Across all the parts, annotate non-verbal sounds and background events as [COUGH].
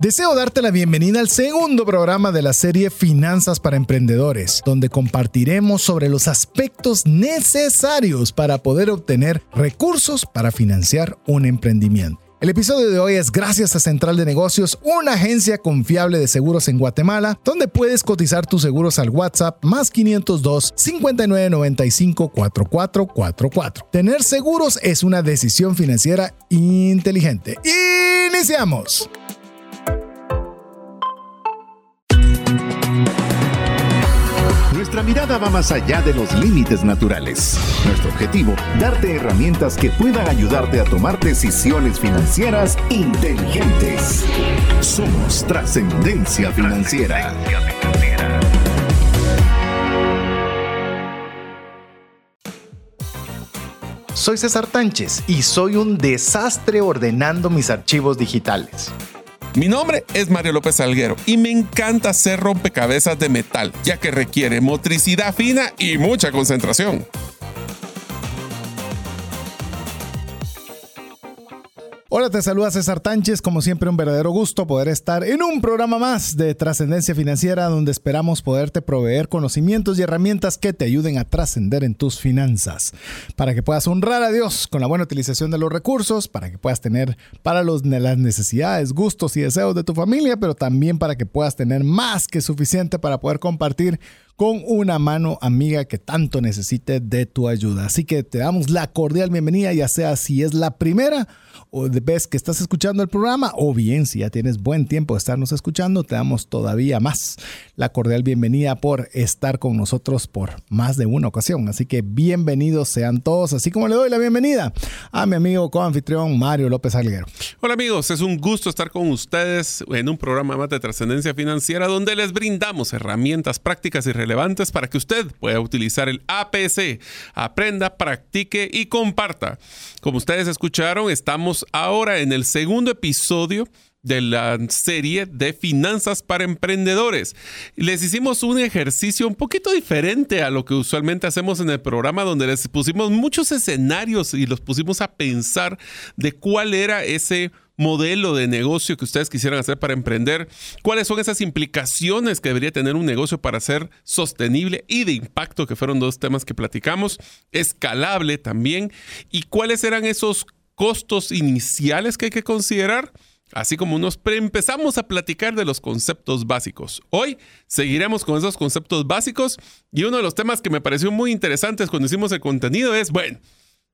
Deseo darte la bienvenida al segundo programa de la serie Finanzas para Emprendedores, donde compartiremos sobre los aspectos necesarios para poder obtener recursos para financiar un emprendimiento. El episodio de hoy es gracias a Central de Negocios, una agencia confiable de seguros en Guatemala, donde puedes cotizar tus seguros al WhatsApp más 502 5995 4444. Tener seguros es una decisión financiera inteligente. ¡Iniciamos! Nuestra mirada va más allá de los límites naturales. Nuestro objetivo, darte herramientas que puedan ayudarte a tomar decisiones financieras inteligentes. Somos trascendencia financiera. Soy César Tánchez y soy un desastre ordenando mis archivos digitales. Mi nombre es Mario López Alguero y me encanta hacer rompecabezas de metal, ya que requiere motricidad fina y mucha concentración. Hola, te saluda César Tánchez. Como siempre, un verdadero gusto poder estar en un programa más de trascendencia financiera donde esperamos poderte proveer conocimientos y herramientas que te ayuden a trascender en tus finanzas. Para que puedas honrar a Dios con la buena utilización de los recursos, para que puedas tener para los, las necesidades, gustos y deseos de tu familia, pero también para que puedas tener más que suficiente para poder compartir con una mano amiga que tanto necesite de tu ayuda. Así que te damos la cordial bienvenida, ya sea si es la primera ves que estás escuchando el programa, o bien si ya tienes buen tiempo de estarnos escuchando, te damos todavía más la cordial bienvenida por estar con nosotros por más de una ocasión. Así que bienvenidos sean todos, así como le doy la bienvenida a mi amigo coanfitrión Mario López Alguero. Hola amigos, es un gusto estar con ustedes en un programa más de trascendencia financiera donde les brindamos herramientas prácticas y relevantes para que usted pueda utilizar el APC. Aprenda, practique y comparta. Como ustedes escucharon, estamos ahora en el segundo episodio de la serie de finanzas para emprendedores. Les hicimos un ejercicio un poquito diferente a lo que usualmente hacemos en el programa, donde les pusimos muchos escenarios y los pusimos a pensar de cuál era ese modelo de negocio que ustedes quisieran hacer para emprender, cuáles son esas implicaciones que debería tener un negocio para ser sostenible y de impacto, que fueron dos temas que platicamos, escalable también, y cuáles eran esos costos iniciales que hay que considerar. Así como nos empezamos a platicar de los conceptos básicos. Hoy seguiremos con esos conceptos básicos y uno de los temas que me pareció muy interesantes cuando hicimos el contenido es, bueno,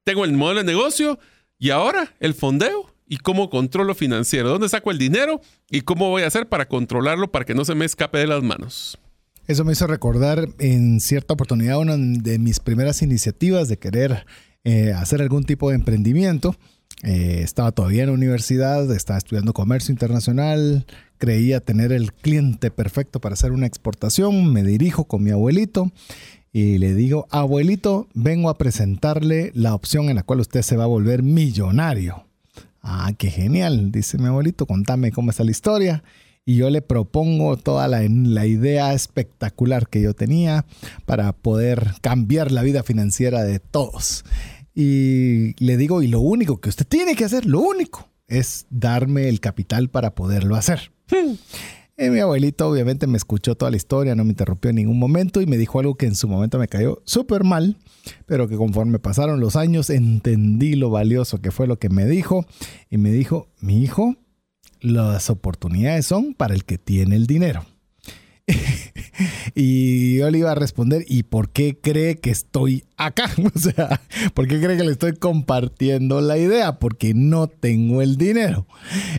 tengo el modelo de negocio y ahora el fondeo y cómo controlo financiero, dónde saco el dinero y cómo voy a hacer para controlarlo para que no se me escape de las manos. Eso me hizo recordar en cierta oportunidad una de mis primeras iniciativas de querer eh, hacer algún tipo de emprendimiento. Eh, estaba todavía en la universidad, estaba estudiando comercio internacional, creía tener el cliente perfecto para hacer una exportación. Me dirijo con mi abuelito y le digo, abuelito, vengo a presentarle la opción en la cual usted se va a volver millonario. Ah, qué genial, dice mi abuelito, contame cómo está la historia. Y yo le propongo toda la, la, idea espectacular que yo tenía para poder cambiar la vida financiera de todos. Y le digo, y lo único que usted tiene que hacer, lo único, es darme el capital para poderlo hacer. Y mi abuelito obviamente me escuchó toda la historia, no me interrumpió en ningún momento y me dijo algo que en su momento me cayó súper mal, pero que conforme pasaron los años entendí lo valioso que fue lo que me dijo y me dijo, mi hijo, las oportunidades son para el que tiene el dinero. [LAUGHS] [LAUGHS] y yo le iba a responder, ¿y por qué cree que estoy acá? [LAUGHS] O sea, ¿por qué cree que le estoy compartiendo la idea? Porque no tengo el dinero.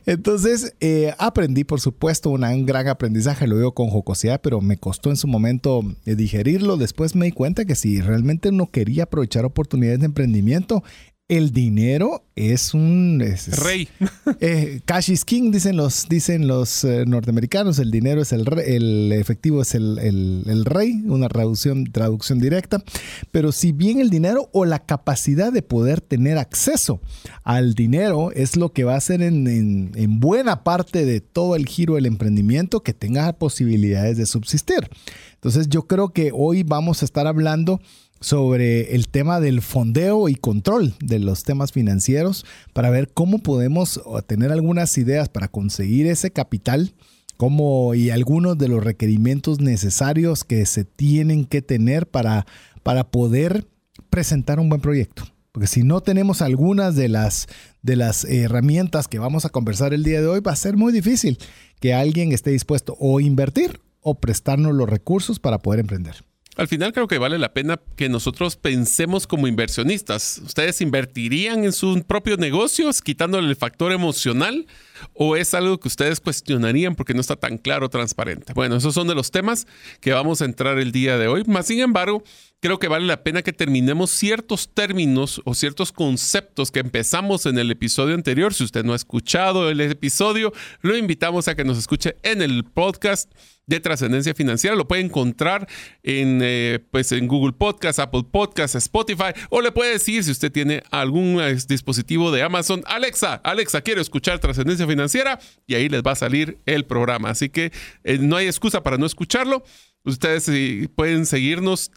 Entonces, eh, aprendí, por supuesto, un gran aprendizaje, lo digo con jocosidad, pero me costó en su momento eh, digerirlo. Después me di cuenta que si realmente no quería aprovechar oportunidades de emprendimiento, el dinero es un rey. [LAUGHS] Eh, cash is king, dicen los, dicen los eh, norteamericanos. El dinero es el rey, el efectivo es el, el, rey, una traducción, traducción directa. Pero si bien el dinero o la capacidad de poder tener acceso al dinero es lo que va a hacer en, en, en buena parte de todo el giro del emprendimiento que tenga posibilidades de subsistir. Entonces yo creo que hoy vamos a estar hablando sobre el tema del fondeo y control de los temas financieros para ver cómo podemos tener algunas ideas para conseguir ese capital cómo y algunos de los requerimientos necesarios que se tienen que tener para, para poder presentar un buen proyecto. Porque si no tenemos algunas de las, de las herramientas que vamos a conversar el día de hoy, va a ser muy difícil que alguien esté dispuesto o invertir o prestarnos los recursos para poder emprender. Al final creo que vale la pena que nosotros pensemos como inversionistas. ¿Ustedes invertirían en sus propios negocios quitándole el factor emocional? ¿O es algo que ustedes cuestionarían porque no está tan claro, transparente? Bueno, esos son de los temas que vamos a entrar el día de hoy. Más sin embargo, creo que vale la pena que terminemos ciertos términos o ciertos conceptos que empezamos en el episodio anterior. Si usted no ha escuchado el episodio, lo invitamos a que nos escuche en el podcast de trascendencia financiera. Lo puede encontrar en, eh, pues en Google Podcast, Apple Podcast, Spotify, o le puede decir si usted tiene algún eh, dispositivo de Amazon, Alexa, Alexa, quiero escuchar trascendencia financiera, y ahí les va a salir el programa. Así que eh, no hay excusa para no escucharlo. Ustedes pueden seguirnos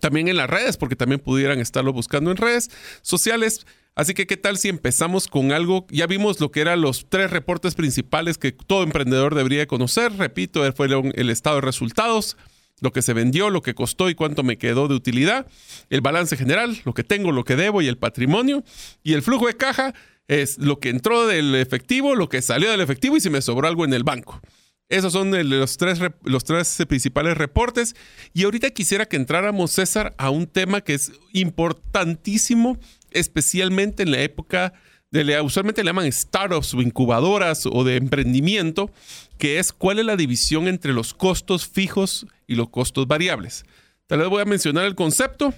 también en las redes, porque también pudieran estarlo buscando en redes sociales. Así que, ¿qué tal si empezamos con algo? Ya vimos lo que eran los tres reportes principales que todo emprendedor debería conocer. Repito, fue el estado de resultados, lo que se vendió, lo que costó y cuánto me quedó de utilidad, el balance general, lo que tengo, lo que debo y el patrimonio, y el flujo de caja es lo que entró del efectivo, lo que salió del efectivo y si me sobró algo en el banco. Esos son los tres, los tres principales reportes. Y ahorita quisiera que entráramos, César, a un tema que es importantísimo especialmente en la época de, usualmente le llaman startups o incubadoras o de emprendimiento, que es cuál es la división entre los costos fijos y los costos variables. Tal vez voy a mencionar el concepto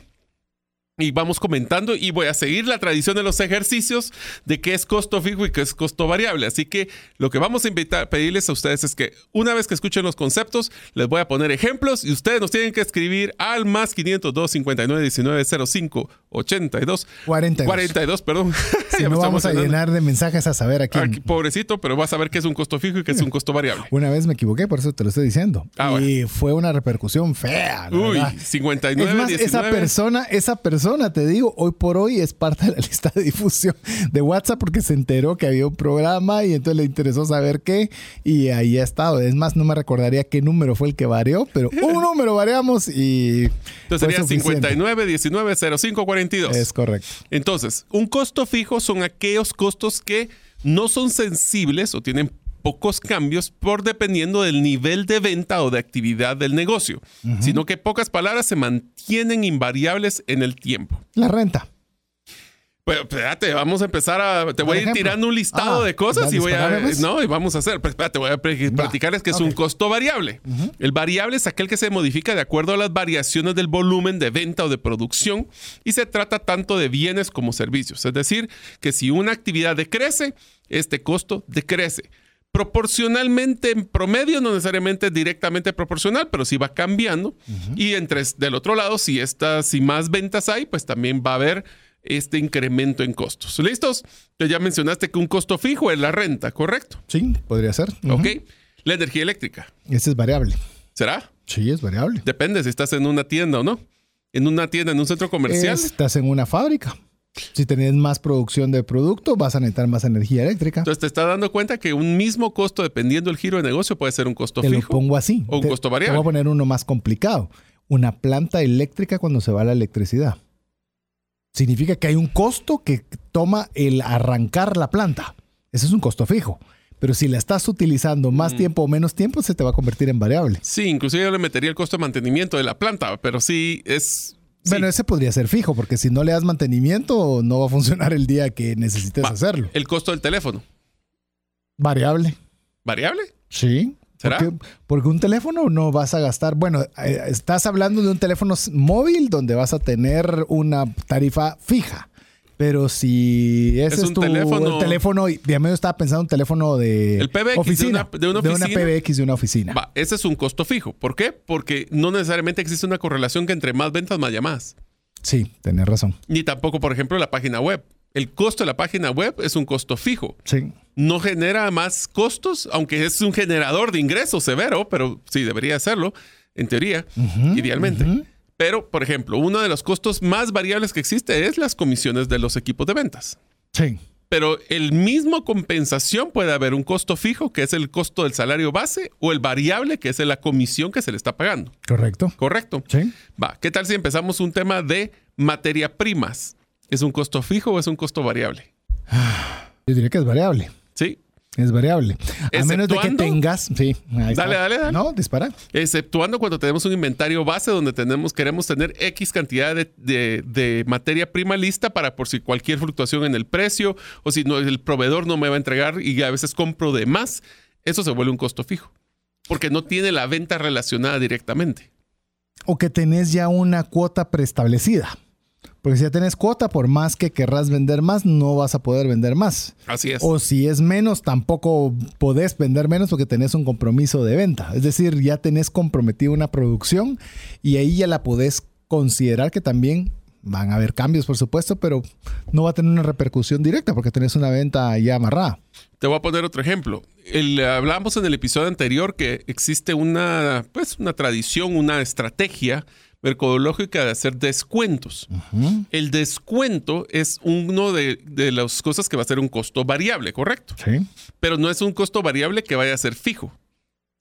y vamos comentando y voy a seguir la tradición de los ejercicios de qué es costo fijo y qué es costo variable. Así que lo que vamos a invitar, pedirles a ustedes es que una vez que escuchen los conceptos, les voy a poner ejemplos y ustedes nos tienen que escribir al más 502 59 19 05 82 42. 42, perdón. [LAUGHS] Si no vamos a llenar de mensajes a saber aquí. pobrecito, pero vas a ver qué es un costo fijo y qué es un costo variable. Una vez me equivoqué, por eso te lo estoy diciendo. Ah, y fue una repercusión fea. Uy, 59 es más, esa persona, esa persona te digo, hoy por hoy es parte de la [LAUGHS] lista de difusión de WhatsApp porque se enteró que había un programa y entonces le interesó saber qué y ahí ha estado. Es más, no me recordaría qué número fue el que varió, pero [LAUGHS] un número variamos y... Entonces sería 59 19 05 42. Es correcto. Entonces, un costo fijo son aquellos costos que no son sensibles o tienen pocos cambios por dependiendo del nivel de venta o de actividad del negocio, sino que pocas palabras se mantienen invariables en el tiempo. La renta. Pues espérate, vamos a empezar a. Te voy a ir tirando un listado ah, de cosas y voy a. No, y vamos a hacer. Pues espérate, voy a platicarles que es un costo variable. El variable es aquel que se modifica de acuerdo a las variaciones del volumen de venta o de producción y se trata tanto de bienes como servicios. Es decir, que si una actividad decrece, este costo decrece proporcionalmente en promedio, no necesariamente directamente proporcional, pero sí va cambiando. Y entre, del otro lado, si, estas, si más ventas hay, pues también va a haber este incremento en costos. ¿Listos? Entonces ya mencionaste que un costo fijo es la renta, ¿correcto? Sí, podría ser. Ok. La energía eléctrica. Ese es variable. ¿Será? Sí, es variable. Depende si estás en una tienda o no. En una tienda, en un centro comercial. Estás en una fábrica. Si tenés más producción de producto, vas a necesitar más energía eléctrica. Entonces te estás dando cuenta que un mismo costo, dependiendo del giro de negocio, puede ser un costo te fijo. Lo pongo así. O un costo variable. Te voy a poner uno más complicado. Una planta eléctrica cuando se va la electricidad. Significa que hay un costo que toma el arrancar la planta. Ese es un costo fijo. Pero si la estás utilizando más mm. tiempo o menos tiempo, se te va a convertir en variable. Sí, inclusive yo le metería el costo de mantenimiento de la planta, pero sí es bueno, ese podría ser fijo, porque si no le das mantenimiento, no va a funcionar el día que necesites hacerlo. ¿El costo del teléfono? Variable. ¿Variable? Sí. ¿Será? Porque, un teléfono no vas a gastar. Bueno, eh, estás hablando de un teléfono móvil donde vas a tener una tarifa fija. Pero si ese es, un tu teléfono, el teléfono, ya me estaba pensando un teléfono de el PBX oficina, de, una, de, una PBX de una oficina. Va, ese es un costo fijo. ¿Por qué? Porque no necesariamente existe una correlación que entre más ventas, más llamadas. Sí, tenés razón. Ni tampoco, por ejemplo, la página web. El costo de la página web es un costo fijo. Sí. No genera más costos, aunque es un generador de ingresos severo, pero sí debería hacerlo, en teoría, idealmente Pero, por ejemplo, uno de los costos más variables que existe es las comisiones de los equipos de ventas. Sí. Pero el mismo compensación puede haber un costo fijo, que es el costo del salario base, o el variable, que es la comisión que se le está pagando. Correcto. Correcto. Sí. Va, ¿qué tal si empezamos un tema de materia primas? ¿Es un costo fijo o es un costo variable? Yo diría que es variable. Es variable. A menos de que tengas. Sí. ahí está. Dale, dale, dale. No, dispara. Exceptuando cuando tenemos un inventario base donde tenemos, queremos tener X cantidad de, de- de materia prima lista para por si cualquier fluctuación en el precio o si no, el proveedor no me va a entregar y a veces compro de más, eso se vuelve un costo fijo. Porque no tiene la venta relacionada directamente. O que tenés ya una cuota preestablecida. Porque si ya tenés cuota, por más que querrás vender más, no vas a poder vender más. Así es. O si es menos, tampoco podés vender menos porque tenés un compromiso de venta. Es decir, ya tenés comprometida una producción y ahí ya la podés considerar que también van a haber cambios, por supuesto, pero no va a tener una repercusión directa porque tenés una venta ya amarrada. Te voy a poner otro ejemplo. El, hablábamos en el episodio anterior que existe una, pues, una tradición, una estrategia mercadológica de hacer descuentos. El descuento es uno de, de las cosas que va a ser un costo variable, ¿correcto? Sí. Pero no es un costo variable que vaya a ser fijo.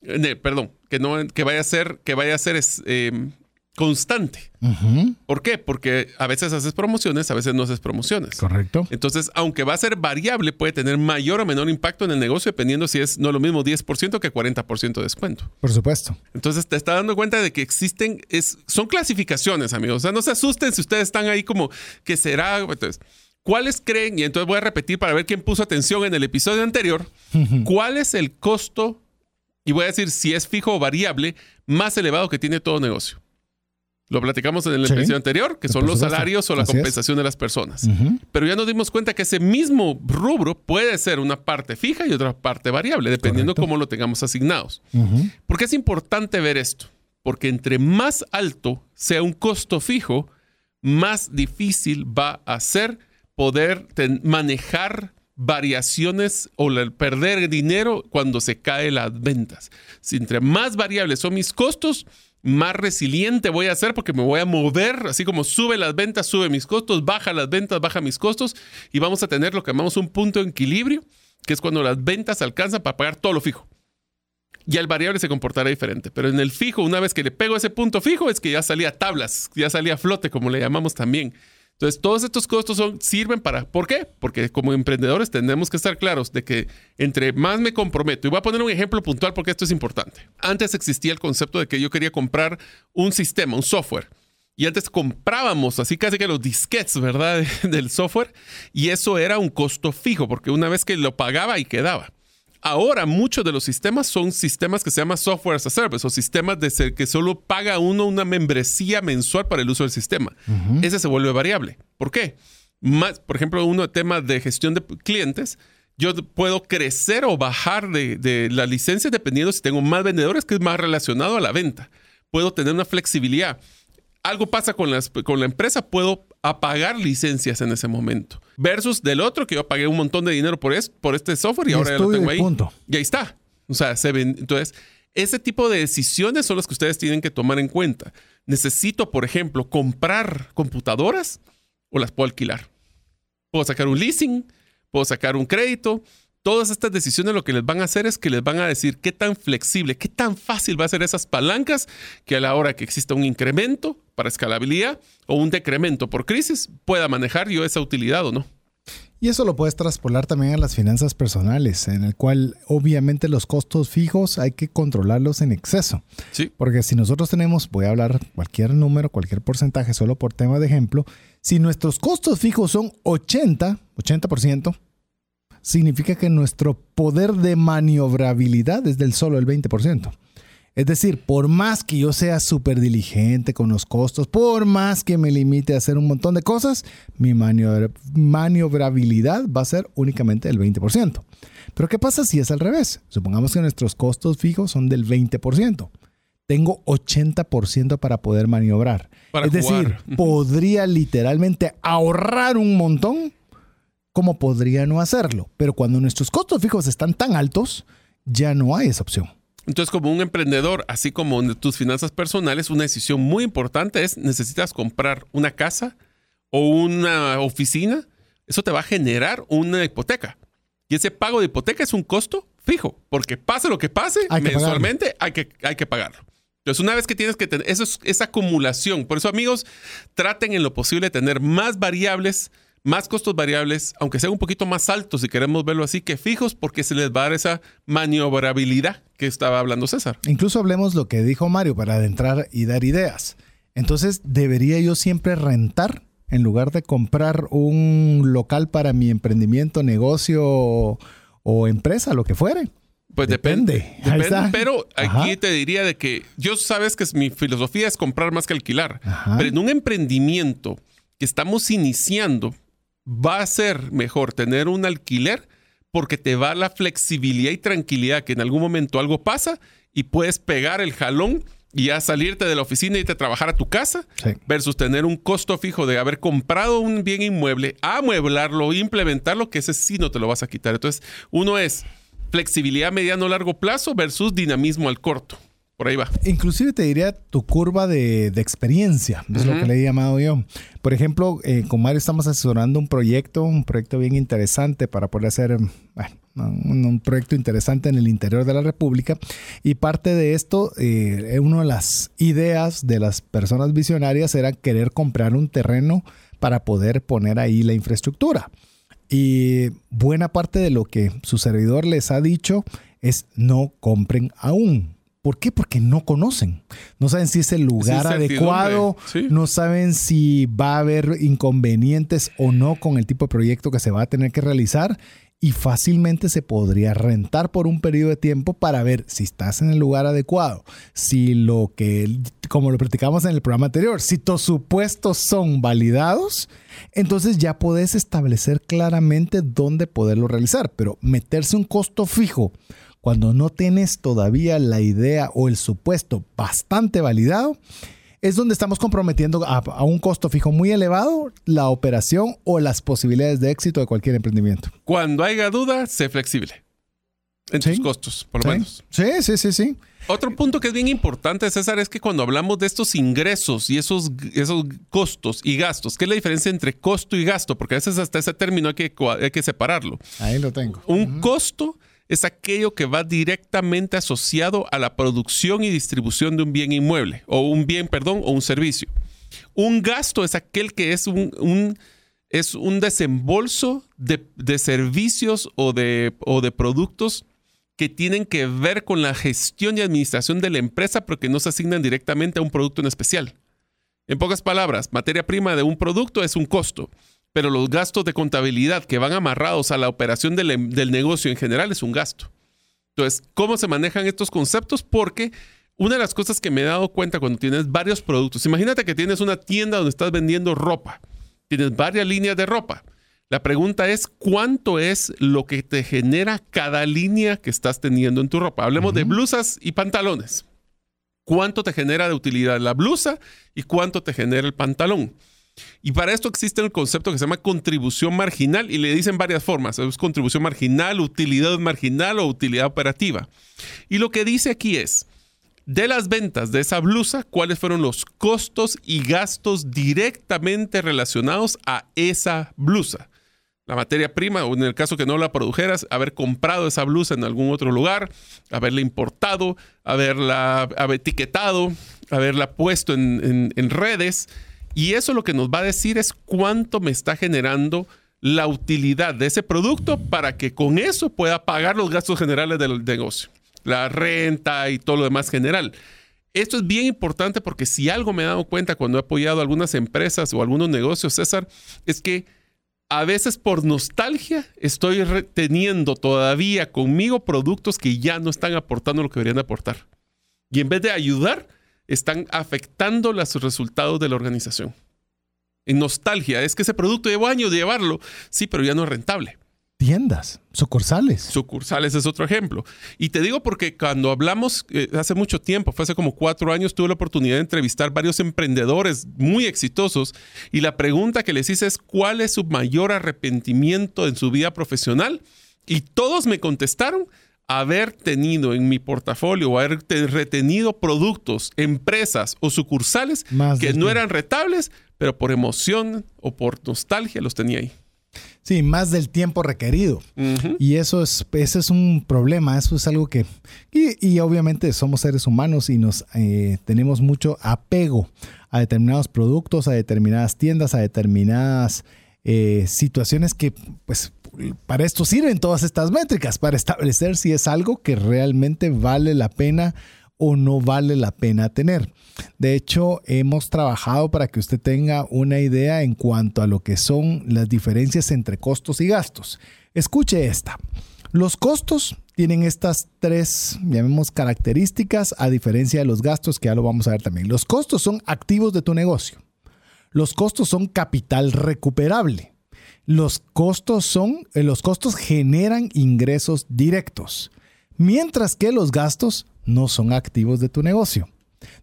Eh, perdón, que no que vaya a ser que vaya a ser es, eh, constante. ¿Por qué? Porque a veces haces promociones, a veces no haces promociones. Correcto. Entonces, aunque va a ser variable, puede tener mayor o menor impacto en el negocio dependiendo si es no lo mismo 10% que 40% de descuento. Por supuesto. Entonces, te está dando cuenta de que existen, es, son clasificaciones, amigos. O sea, no se asusten si ustedes están ahí como que será. Entonces, ¿cuáles creen? Y entonces voy a repetir para ver quién puso atención en el episodio anterior. ¿Cuál es el costo? Y voy a decir si es fijo o variable más elevado que tiene todo negocio. Lo platicamos en el Sí. episodio anterior, que son los salarios o la Así es. compensación de las personas. Pero ya nos dimos cuenta que ese mismo rubro puede ser una parte fija y otra parte variable, dependiendo Correcto. cómo lo tengamos asignados. Ujú. ¿Por qué es importante ver esto? Porque entre más alto sea un costo fijo, más difícil va a ser poder manejar variaciones o perder dinero cuando se caen las ventas. Si entre más variables son mis costos, más resiliente voy a ser porque me voy a mover, así como sube las ventas, sube mis costos, baja las ventas, baja mis costos y vamos a tener lo que llamamos un punto de equilibrio, que es cuando las ventas alcanzan para pagar todo lo fijo. Ya el variable se comportará diferente, pero en el fijo, una vez que le pego ese punto fijo, es que ya salía tablas, ya salía flote, como le llamamos también. Entonces, todos estos costos son, sirven para. ¿Por qué? Porque como emprendedores tenemos que estar claros de que entre más me comprometo, y voy a poner un ejemplo puntual porque esto es importante. Antes existía el concepto de que yo quería comprar un sistema, un software. Y antes comprábamos así casi que los disquets, ¿verdad? [LAUGHS] Del software. Y eso era un costo fijo, porque una vez que lo pagaba y quedaba. Ahora muchos de los sistemas son sistemas que se llaman software as a service o sistemas de ser que solo paga uno una membresía mensual para el uso del sistema. Ese se vuelve variable. ¿Por qué? Más, por ejemplo, uno tema de gestión de clientes, yo puedo crecer o bajar de, de la licencia dependiendo si tengo más vendedores, que es más relacionado a la venta. Puedo tener una flexibilidad. Algo pasa con, las- con la empresa, puedo apagar licencias en ese momento. Versus del otro, que yo pagué un montón de dinero por, es- por este software y, Y ahora ya lo tengo ahí. punto. Y ahí está. O sea, se ven. Entonces, ese tipo de decisiones son las que ustedes tienen que tomar en cuenta. Necesito, por ejemplo, comprar computadoras o las puedo alquilar. Puedo sacar un leasing, puedo sacar un crédito. Todas estas decisiones lo que les van a hacer es que les van a decir qué tan flexible, qué tan fácil va a ser esas palancas que a la hora que exista un incremento para escalabilidad o un decremento por crisis pueda manejar yo esa utilidad o no. Y eso lo puedes traspolar también a las finanzas personales, en el cual obviamente los costos fijos hay que controlarlos en exceso. Sí. Porque si nosotros tenemos, voy a hablar cualquier número, cualquier porcentaje, solo por tema de ejemplo, si nuestros costos fijos son 80, 80%, significa que nuestro poder de maniobrabilidad es del solo el 20%. Es decir, por más que yo sea súper diligente con los costos, por más que me limite a hacer un montón de cosas, mi maniobra- maniobrabilidad va a ser únicamente del 20%. Pero ¿qué pasa si es al revés? Supongamos que nuestros costos fijos son del 20%. Tengo 80% para poder maniobrar. Para es decir, jugar. Podría literalmente ahorrar un montón como podría no hacerlo. Pero cuando nuestros costos fijos están tan altos, ya no hay esa opción. Entonces, como un emprendedor, así como en tus finanzas personales, una decisión muy importante es, necesitas comprar una casa o una oficina, eso te va a generar una hipoteca. Y ese pago de hipoteca es un costo fijo, porque pase lo que pase, mensualmente hay que, hay que pagarlo. Entonces, una vez que tienes que tener, eso es esa acumulación. Por eso, amigos, traten en lo posible tener más variables más costos variables, aunque sean un poquito más altos si queremos verlo así, que fijos, porque se les va a dar esa maniobrabilidad que estaba hablando César. Incluso hablemos lo que dijo Mario para adentrar y dar ideas. Entonces, ¿debería yo siempre rentar en lugar de comprar un local para mi emprendimiento, negocio o, empresa, lo que fuere? Pues depende. Depende, pero aquí te diría de que yo sabes que mi filosofía es comprar más que alquilar. Pero en un emprendimiento que estamos iniciando, va a ser mejor tener un alquiler porque te va la flexibilidad y tranquilidad que en algún momento algo pasa y puedes pegar el jalón y ya salirte de la oficina y irte a trabajar a tu casa versus tener un costo fijo de haber comprado un bien inmueble, amueblarlo, implementarlo, que ese sí no te lo vas a quitar. Entonces, uno es flexibilidad mediano largo plazo versus dinamismo al corto. Por ahí va. Inclusive te diría tu curva de, experiencia, es lo que le he llamado yo. Por ejemplo, eh, con Mario estamos asesorando un proyecto, un proyecto bien interesante para poder hacer un, proyecto interesante en el interior de la República. Y parte de esto, eh, una de las ideas de las personas visionarias era querer comprar un terreno para poder poner ahí la infraestructura. Y buena parte de lo que su servidor les ha dicho es no compren aún ¿Por qué? Porque no conocen. No saben si es el lugar adecuado, no saben si va a haber inconvenientes o no con el tipo de proyecto que se va a tener que realizar y fácilmente se podría rentar por un periodo de tiempo para ver si estás en el lugar adecuado, si lo que, como lo platicamos en el programa anterior, si tus supuestos son validados, entonces ya puedes establecer claramente dónde poderlo realizar, pero meterse un costo fijo cuando no tienes todavía la idea o el supuesto bastante validado, es donde estamos comprometiendo a, un costo fijo muy elevado la operación o las posibilidades de éxito de cualquier emprendimiento. Cuando haya duda, sé flexible en tus costos, por lo menos. Sí, sí, sí, sí. Otro punto que es bien importante, César, es que cuando hablamos de estos ingresos y esos, esos costos y gastos, ¿qué es la diferencia entre costo y gasto? Porque a veces hasta ese término hay que, hay que separarlo. Ahí lo tengo. Un costo es aquello que va directamente asociado a la producción y distribución de un bien inmueble, o un bien, perdón, o un servicio. Un gasto es aquel que es un, es un desembolso de, servicios o de, o de productos que tienen que ver con la gestión y administración de la empresa, pero que no se asignan directamente a un producto en especial. En pocas palabras, materia prima de un producto es un costo pero los gastos de contabilidad que van amarrados a la operación del, negocio en general es un gasto. Entonces, ¿cómo se manejan estos conceptos? Porque una de las cosas que me he dado cuenta cuando tienes varios productos, imagínate que tienes una tienda donde estás vendiendo ropa, tienes varias líneas de ropa. La pregunta es, ¿cuánto es lo que te genera cada línea que estás teniendo en tu ropa? Hablemos de blusas y pantalones. ¿Cuánto te genera de utilidad la blusa y cuánto te genera el pantalón? Y para esto existe el concepto que se llama contribución marginal y le dicen varias formas. Es contribución marginal, utilidad marginal o utilidad operativa. Y lo que dice aquí es, de las ventas de esa blusa, cuáles fueron los costos y gastos directamente relacionados a esa blusa. La materia prima, o en el caso que no la produjeras, haber comprado esa blusa en algún otro lugar, haberla importado, haberla etiquetado, haberla puesto en redes y eso lo que nos va a decir es cuánto me está generando la utilidad de ese producto para que con eso pueda pagar los gastos generales del negocio, la renta y todo lo demás general. Esto es bien importante porque si algo me he dado cuenta cuando he apoyado algunas empresas o algunos negocios, César, es que a veces por nostalgia estoy reteniendo todavía conmigo productos que ya no están aportando lo que deberían aportar. Y en vez de ayudar, están afectando los resultados de la organización. En nostalgia, es que ese producto llevo años de llevarlo, sí, pero ya no es rentable. Tiendas, sucursales. Sucursales es otro ejemplo. Y te digo porque cuando hablamos eh, hace mucho tiempo, fue hace como cuatro años, tuve la oportunidad de entrevistar varios emprendedores muy exitosos y la pregunta que les hice es cuál es su mayor arrepentimiento en su vida profesional. Y todos me contestaron haber tenido en mi portafolio o haber retenido productos, empresas o sucursales que no eran rentables, pero por emoción o por nostalgia los tenía ahí. Sí, más del tiempo requerido. Y eso es, ese es un problema, eso es algo que... Y, obviamente somos seres humanos y nos eh, tenemos mucho apego a determinados productos, a determinadas tiendas, a determinadas eh, situaciones que pues para esto sirven todas estas métricas, para establecer si es algo que realmente vale la pena o no vale la pena tener. De hecho, hemos trabajado para que usted tenga una idea en cuanto a lo que son las diferencias entre costos y gastos. Escuche esta. Los costos tienen estas tres, características a diferencia de los gastos, que ya lo vamos a ver también. Los costos son activos de tu negocio. Los costos son capital recuperable. Los costos son, eh, los costos generan ingresos directos, mientras que los gastos no son activos de tu negocio.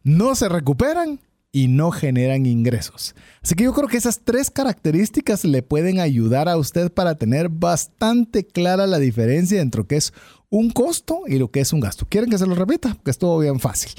No se recuperan y no generan ingresos. Así que yo creo que esas tres características le pueden ayudar a usted para tener bastante clara la diferencia entre lo que es un costo y lo que es un gasto. ¿Quieren que se lo repita? Que es todo bien fácil.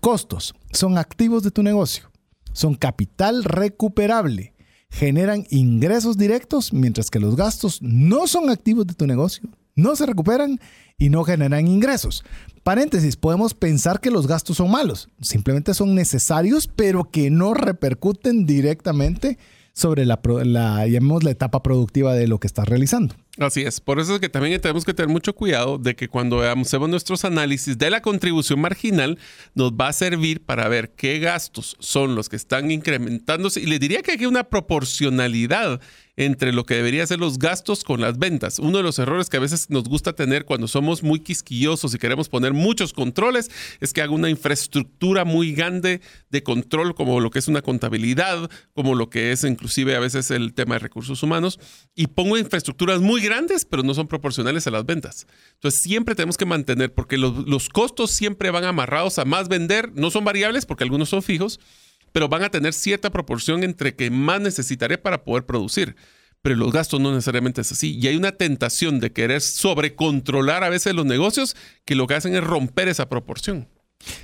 Costos son activos de tu negocio, son capital recuperable, generan ingresos directos, mientras que los gastos no son activos de tu negocio, no se recuperan y no generan ingresos. Paréntesis, podemos pensar que los gastos son malos, simplemente son necesarios, pero que no repercuten directamente sobre la, la, la etapa productiva de lo que estás realizando. Así es, por eso es que también tenemos que tener mucho cuidado de que cuando hacemos nuestros análisis de la contribución marginal, nos va a servir para ver qué gastos son los que están incrementándose. Y le diría que hay una proporcionalidad entre lo que debería ser los gastos con las ventas. Uno de los errores que a veces nos gusta tener cuando somos muy quisquillosos y queremos poner muchos controles es que hago una infraestructura muy grande de control como lo que es una contabilidad, como lo que es inclusive a veces el tema de recursos humanos y pongo infraestructuras muy grandes pero no son proporcionales a las ventas. Entonces siempre tenemos que mantener porque los, los costos siempre van amarrados a más vender, no son variables porque algunos son fijos pero van a tener cierta proporción entre que más necesitaré para poder producir. Pero los gastos no necesariamente es así. Y hay una tentación de querer sobrecontrolar a veces los negocios que lo que hacen es romper esa proporción.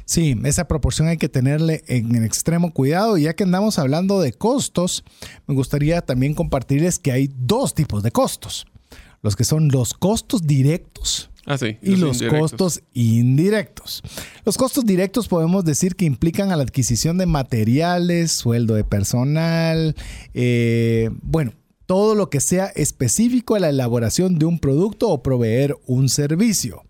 Sí, esa proporción hay que tenerle en extremo cuidado. Ya que andamos hablando de costos, me gustaría también compartirles que hay dos tipos de costos. Los que son los costos directos Ah, y los, costos indirectos. Los costos directos podemos decir que implican a la adquisición de materiales, sueldo de personal, eh, bueno, todo lo que sea específico a la elaboración de un producto o proveer un servicio.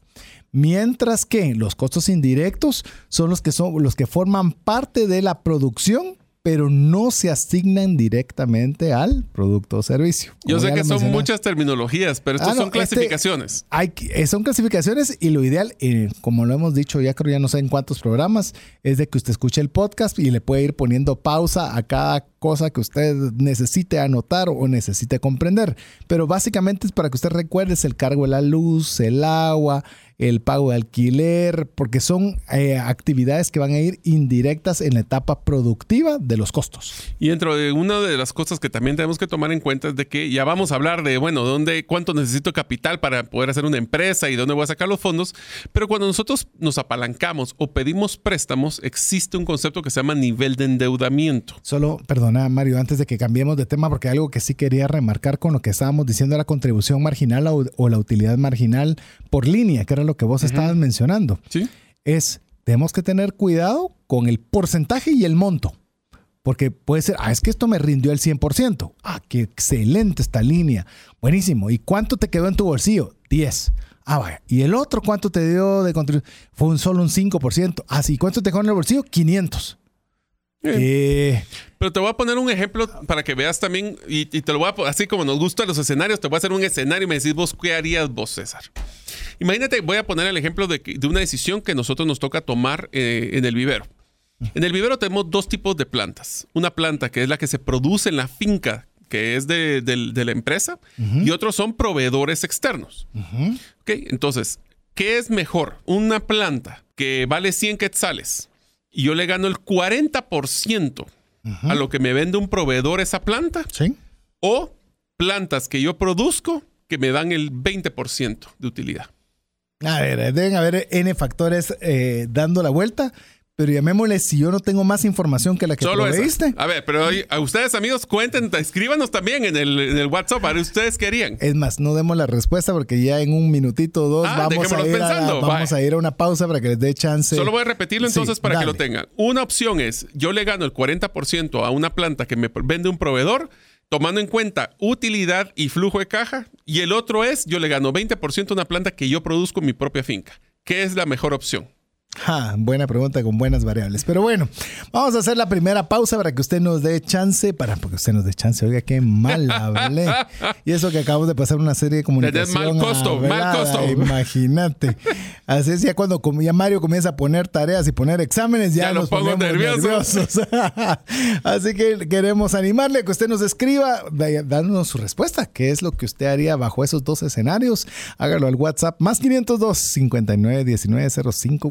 Mientras que los costos indirectos son los que son los que forman parte de la producción pero no se asignan directamente al producto o servicio. Yo sé que son muchas terminologías, pero estas ah, son este, clasificaciones. hay, eh, son clasificaciones y lo ideal, eh, como lo hemos dicho ya creo ya no sé en cuántos programas, es de que usted escuche el podcast y le puede ir poniendo pausa a cada cosa que usted necesite anotar o necesite comprender. Pero básicamente es para que usted recuerde el cargo de la luz, el agua, el pago de alquiler, porque son eh, actividades que van a ir indirectas en la etapa productiva de los costos. Y dentro de una de las cosas que también tenemos que tomar en cuenta es de que ya vamos a hablar de, bueno, dónde, cuánto necesito capital para poder hacer una empresa y dónde voy a sacar los fondos, pero cuando nosotros nos apalancamos o pedimos préstamos, existe un concepto que se llama nivel de endeudamiento. Solo, perdona Mario, antes de que cambiemos de tema, porque algo que sí quería remarcar con lo que estábamos diciendo, la contribución marginal o, o la utilidad marginal por línea, que era lo que vos estabas mencionando. Sí. Es, tenemos que tener cuidado con el porcentaje y el monto. Porque puede ser, ah, es que esto me rindió el 100%. Ah, qué excelente esta línea. Buenísimo. ¿Y cuánto te quedó en tu bolsillo? 10. Ah, vaya. ¿Y el otro cuánto te dio de contribución? Fue un solo un 5%. Ah, sí. ¿Cuánto te quedó en el bolsillo? 500. Eh, Pero te voy a poner un ejemplo para que veas también, y, te lo voy a, así como nos gustan los escenarios, te voy a hacer un escenario y me decís vos, ¿qué harías vos, César? Imagínate, voy a poner el ejemplo de, una decisión que nosotros nos toca tomar eh, en el vivero. En el vivero tenemos dos tipos de plantas. Una planta que es la que se produce en la finca, que es de, la empresa, y otros son proveedores externos. entonces, ¿qué es mejor? Una planta que vale 100 quetzales y yo le gano el 40% a lo que me vende un proveedor esa planta. Sí. O plantas que yo produzco que me dan el 20% de utilidad. A ver, deben haber N factores eh, dando la vuelta, pero llamémosle si yo no tengo más información que la que Solo proveíste. A ver, pero a ustedes, amigos, cuenten, escríbanos también en el, en el WhatsApp a ver ustedes querían. Es más, no demos la respuesta porque ya en un minutito o dos Ah, vamos, a ir, a, vamos a ir a una pausa para que les dé chance. Solo voy a repetirlo Sí, entonces para que lo tengan. Una opción es, yo le gano el 40% a una planta que me vende un proveedor, tomando en cuenta utilidad y flujo de caja. Y el otro es, yo le gano 20% a una planta que yo produzco en mi propia finca. ¿Qué es la mejor opción? Ja, buena pregunta con buenas variables. Pero bueno, vamos a hacer la primera pausa para que usted nos dé chance, para porque usted nos dé chance. Oiga, qué mal hablé. Y eso que acabamos de pasar una serie de comunicación. mal costo, mal costo. [LAUGHS] Imagínate. Así es ya cuando ya Mario comienza a poner tareas y poner exámenes, ya, Ya lo nos pongo nerviosos. [LAUGHS] Así que queremos animarle a que usted nos escriba, dándonos su respuesta. ¿Qué es lo que usted haría bajo esos dos escenarios? Hágalo al WhatsApp más 502 59 19 05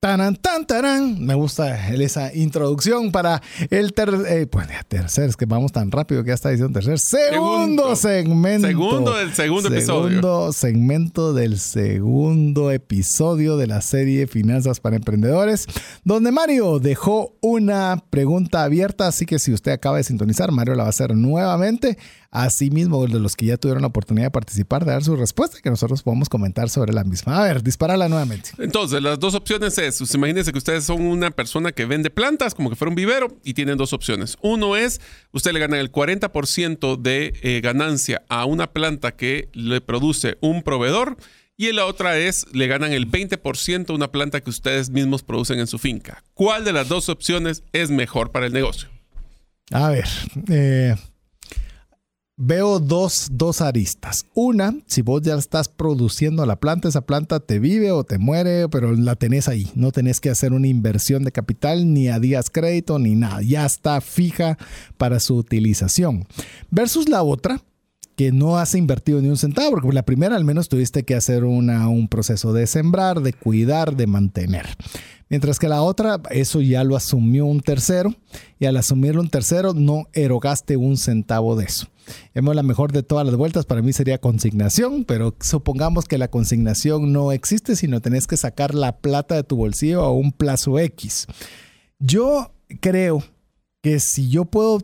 Taran, tan, tarán. Me gusta esa introducción para el ter eh, pues, tercer, es que vamos tan rápido que ya está diciendo tercer. Segundo, Segundo. segmento. Segundo del segundo episodio. Segundo segmento del segundo episodio de la serie Finanzas para Emprendedores, donde Mario dejó una pregunta abierta, así que si usted acaba de sintonizar, Mario la va a hacer nuevamente. Asimismo, de los que ya tuvieron la oportunidad de participar, de dar su respuesta, que nosotros podamos comentar sobre la misma. A ver, disparala nuevamente. Entonces, las dos opciones es, pues, imagínense que ustedes son una persona que vende plantas, como que fuera un vivero, y tienen dos opciones. Uno es, usted le gana el 40% de eh, ganancia a una planta que le produce un proveedor, y la otra es, le ganan el 20% a una planta que ustedes mismos producen en su finca. ¿Cuál de las dos opciones es mejor para el negocio? A ver, eh, veo dos, dos aristas. Una, si vos ya estás produciendo la planta, esa planta te vive o te muere, pero la tenés ahí. No tenés que hacer una inversión de capital, ni a días crédito, ni nada. Ya está fija para su utilización. Versus la otra, que no has invertido ni un centavo, porque la primera al menos tuviste que hacer un proceso de sembrar, de cuidar, de mantener. Mientras que la otra, eso ya lo asumió un tercero y al asumirlo un tercero no erogaste un centavo de eso. La mejor de todas las vueltas, para mí sería consignación, pero supongamos que la consignación no existe, sino tenés que sacar la plata de tu bolsillo a un plazo X. Yo creo que si yo puedo,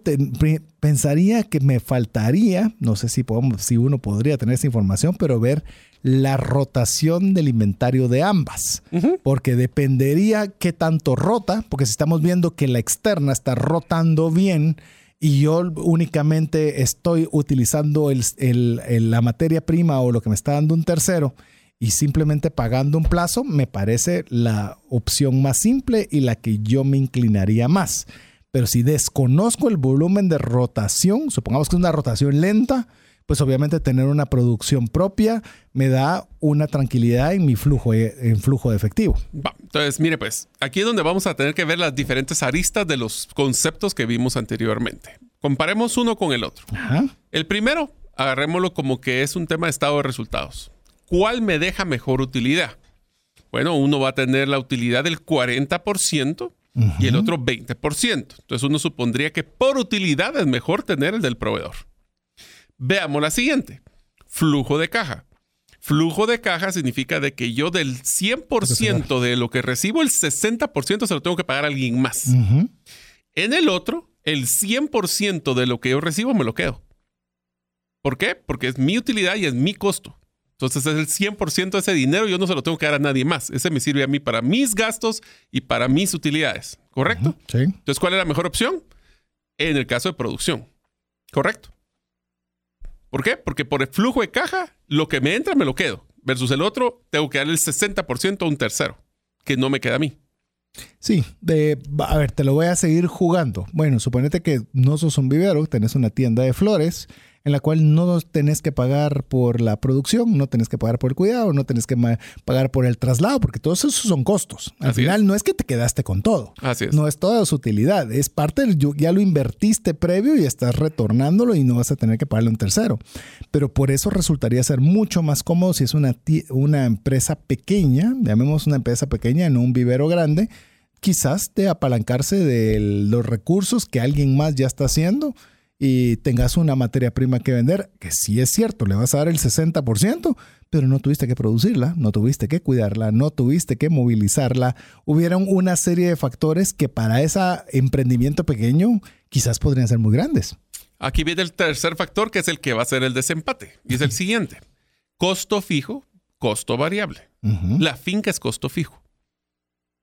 pensaría que me faltaría, no sé si, podemos, si uno podría tener esa información, pero ver la rotación del inventario de ambas, porque dependería qué tanto rota, porque si estamos viendo que la externa está rotando bien y yo únicamente estoy utilizando el- el- el- la materia prima o lo que me está dando un tercero, y simplemente pagando un plazo me parece la opción más simple y la que yo me inclinaría más. Pero si desconozco el volumen de rotación, supongamos que es una rotación lenta, pues obviamente tener una producción propia me da una tranquilidad en mi flujo, en flujo de efectivo. Entonces, mire pues, aquí es donde vamos a tener que ver las diferentes aristas de los conceptos que vimos anteriormente. Comparemos uno con el otro. Ajá. El primero, agarrémoslo como que es un tema de estado de resultados. ¿Cuál me deja mejor utilidad? Bueno, uno va a tener la utilidad del 40% y el otro 20%. Entonces uno supondría que por utilidad es mejor tener el del proveedor. Veamos la siguiente. Flujo de caja. Flujo de caja significa de que yo del 100% de lo que recibo, el 60% se lo tengo que pagar a alguien más. En el otro, el 100% de lo que yo recibo me lo quedo. ¿Por qué? Porque es mi utilidad y es mi costo. Entonces es el 100% de ese dinero, yo no se lo tengo que dar a nadie más. Ese me sirve a mí para mis gastos y para mis utilidades. ¿Correcto? Sí. Entonces, ¿cuál es la mejor opción? En el caso de producción. ¿Correcto? ¿Por qué? Porque por el flujo de caja, lo que me entra me lo quedo. Versus el otro, tengo que darle el 60% a un tercero, que no me queda a mí. Sí, de, a ver, te lo voy a seguir jugando. Bueno, suponete que no sos un vivero, tenés una tienda de flores en la cual no tenés que pagar por la producción, no tenés que pagar por el cuidado, no tenés que pagar por el traslado, porque todos esos son costos. Al final no es que te quedaste con todo. Así es. No es toda su utilidad, es parte del, ya lo invertiste previo y estás retornándolo y no vas a tener que pagarle a un tercero. Pero por eso resultaría ser mucho más cómodo si es una, una empresa pequeña, llamemos una empresa pequeña, no un vivero grande, quizás de apalancarse de los recursos que alguien más ya está haciendo y tengas una materia prima que vender, que sí es cierto, le vas a dar el 60%, pero no tuviste que producirla, no tuviste que cuidarla, no tuviste que movilizarla. Hubieron una serie de factores que para ese emprendimiento pequeño quizás podrían ser muy grandes. Aquí viene el tercer factor, que es el que va a ser el desempate, y es el siguiente. Costo fijo, costo variable. La finca es costo fijo.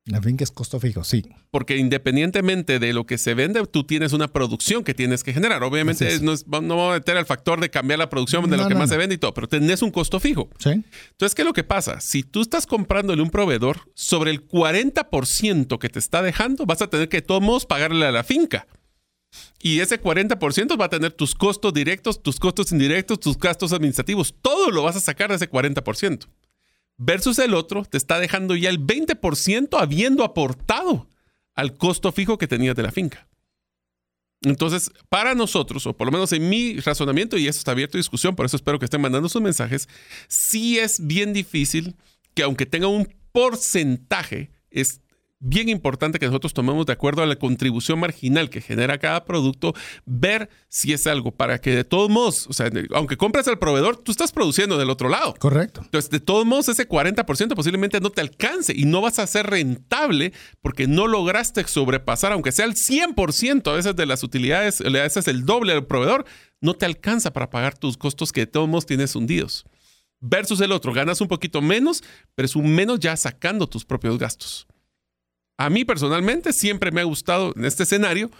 La finca es costo fijo, sí. Porque independientemente de lo que se vende, tú tienes una producción que tienes que generar. Obviamente no, vamos a meter al factor de cambiar la producción de lo que más se vende y todo, pero tenés un costo fijo. Sí. Entonces, ¿qué es lo que pasa? Si tú estás comprándole un proveedor, sobre el 40% que te está dejando, vas a tener que de todos modos pagarle a la finca. Y ese 40% va a tener tus costos directos, tus costos indirectos, tus gastos administrativos. Todo lo vas a sacar de ese 40% versus el otro te está dejando ya el 20% habiendo aportado al costo fijo que tenías de la finca. Entonces, para nosotros, o por lo menos en mi razonamiento, y eso está abierto a discusión, por eso espero que estén mandando sus mensajes, sí es bien difícil que aunque tenga un porcentaje, es bien importante que nosotros tomemos de acuerdo a la contribución marginal que genera cada producto, ver si es algo para que de todos modos, o sea, aunque compres al proveedor, tú estás produciendo del otro lado. Correcto. Entonces, de todos modos, ese 40% posiblemente no te alcance y no vas a ser rentable porque no lograste sobrepasar, aunque sea el 100% a veces de las utilidades, le haces el doble al proveedor, no te alcanza para pagar tus costos que de todos modos tienes hundidos. Versus el otro, ganas un poquito menos, pero es un menos ya sacando tus propios gastos. A mí personalmente siempre me ha gustado en este escenario,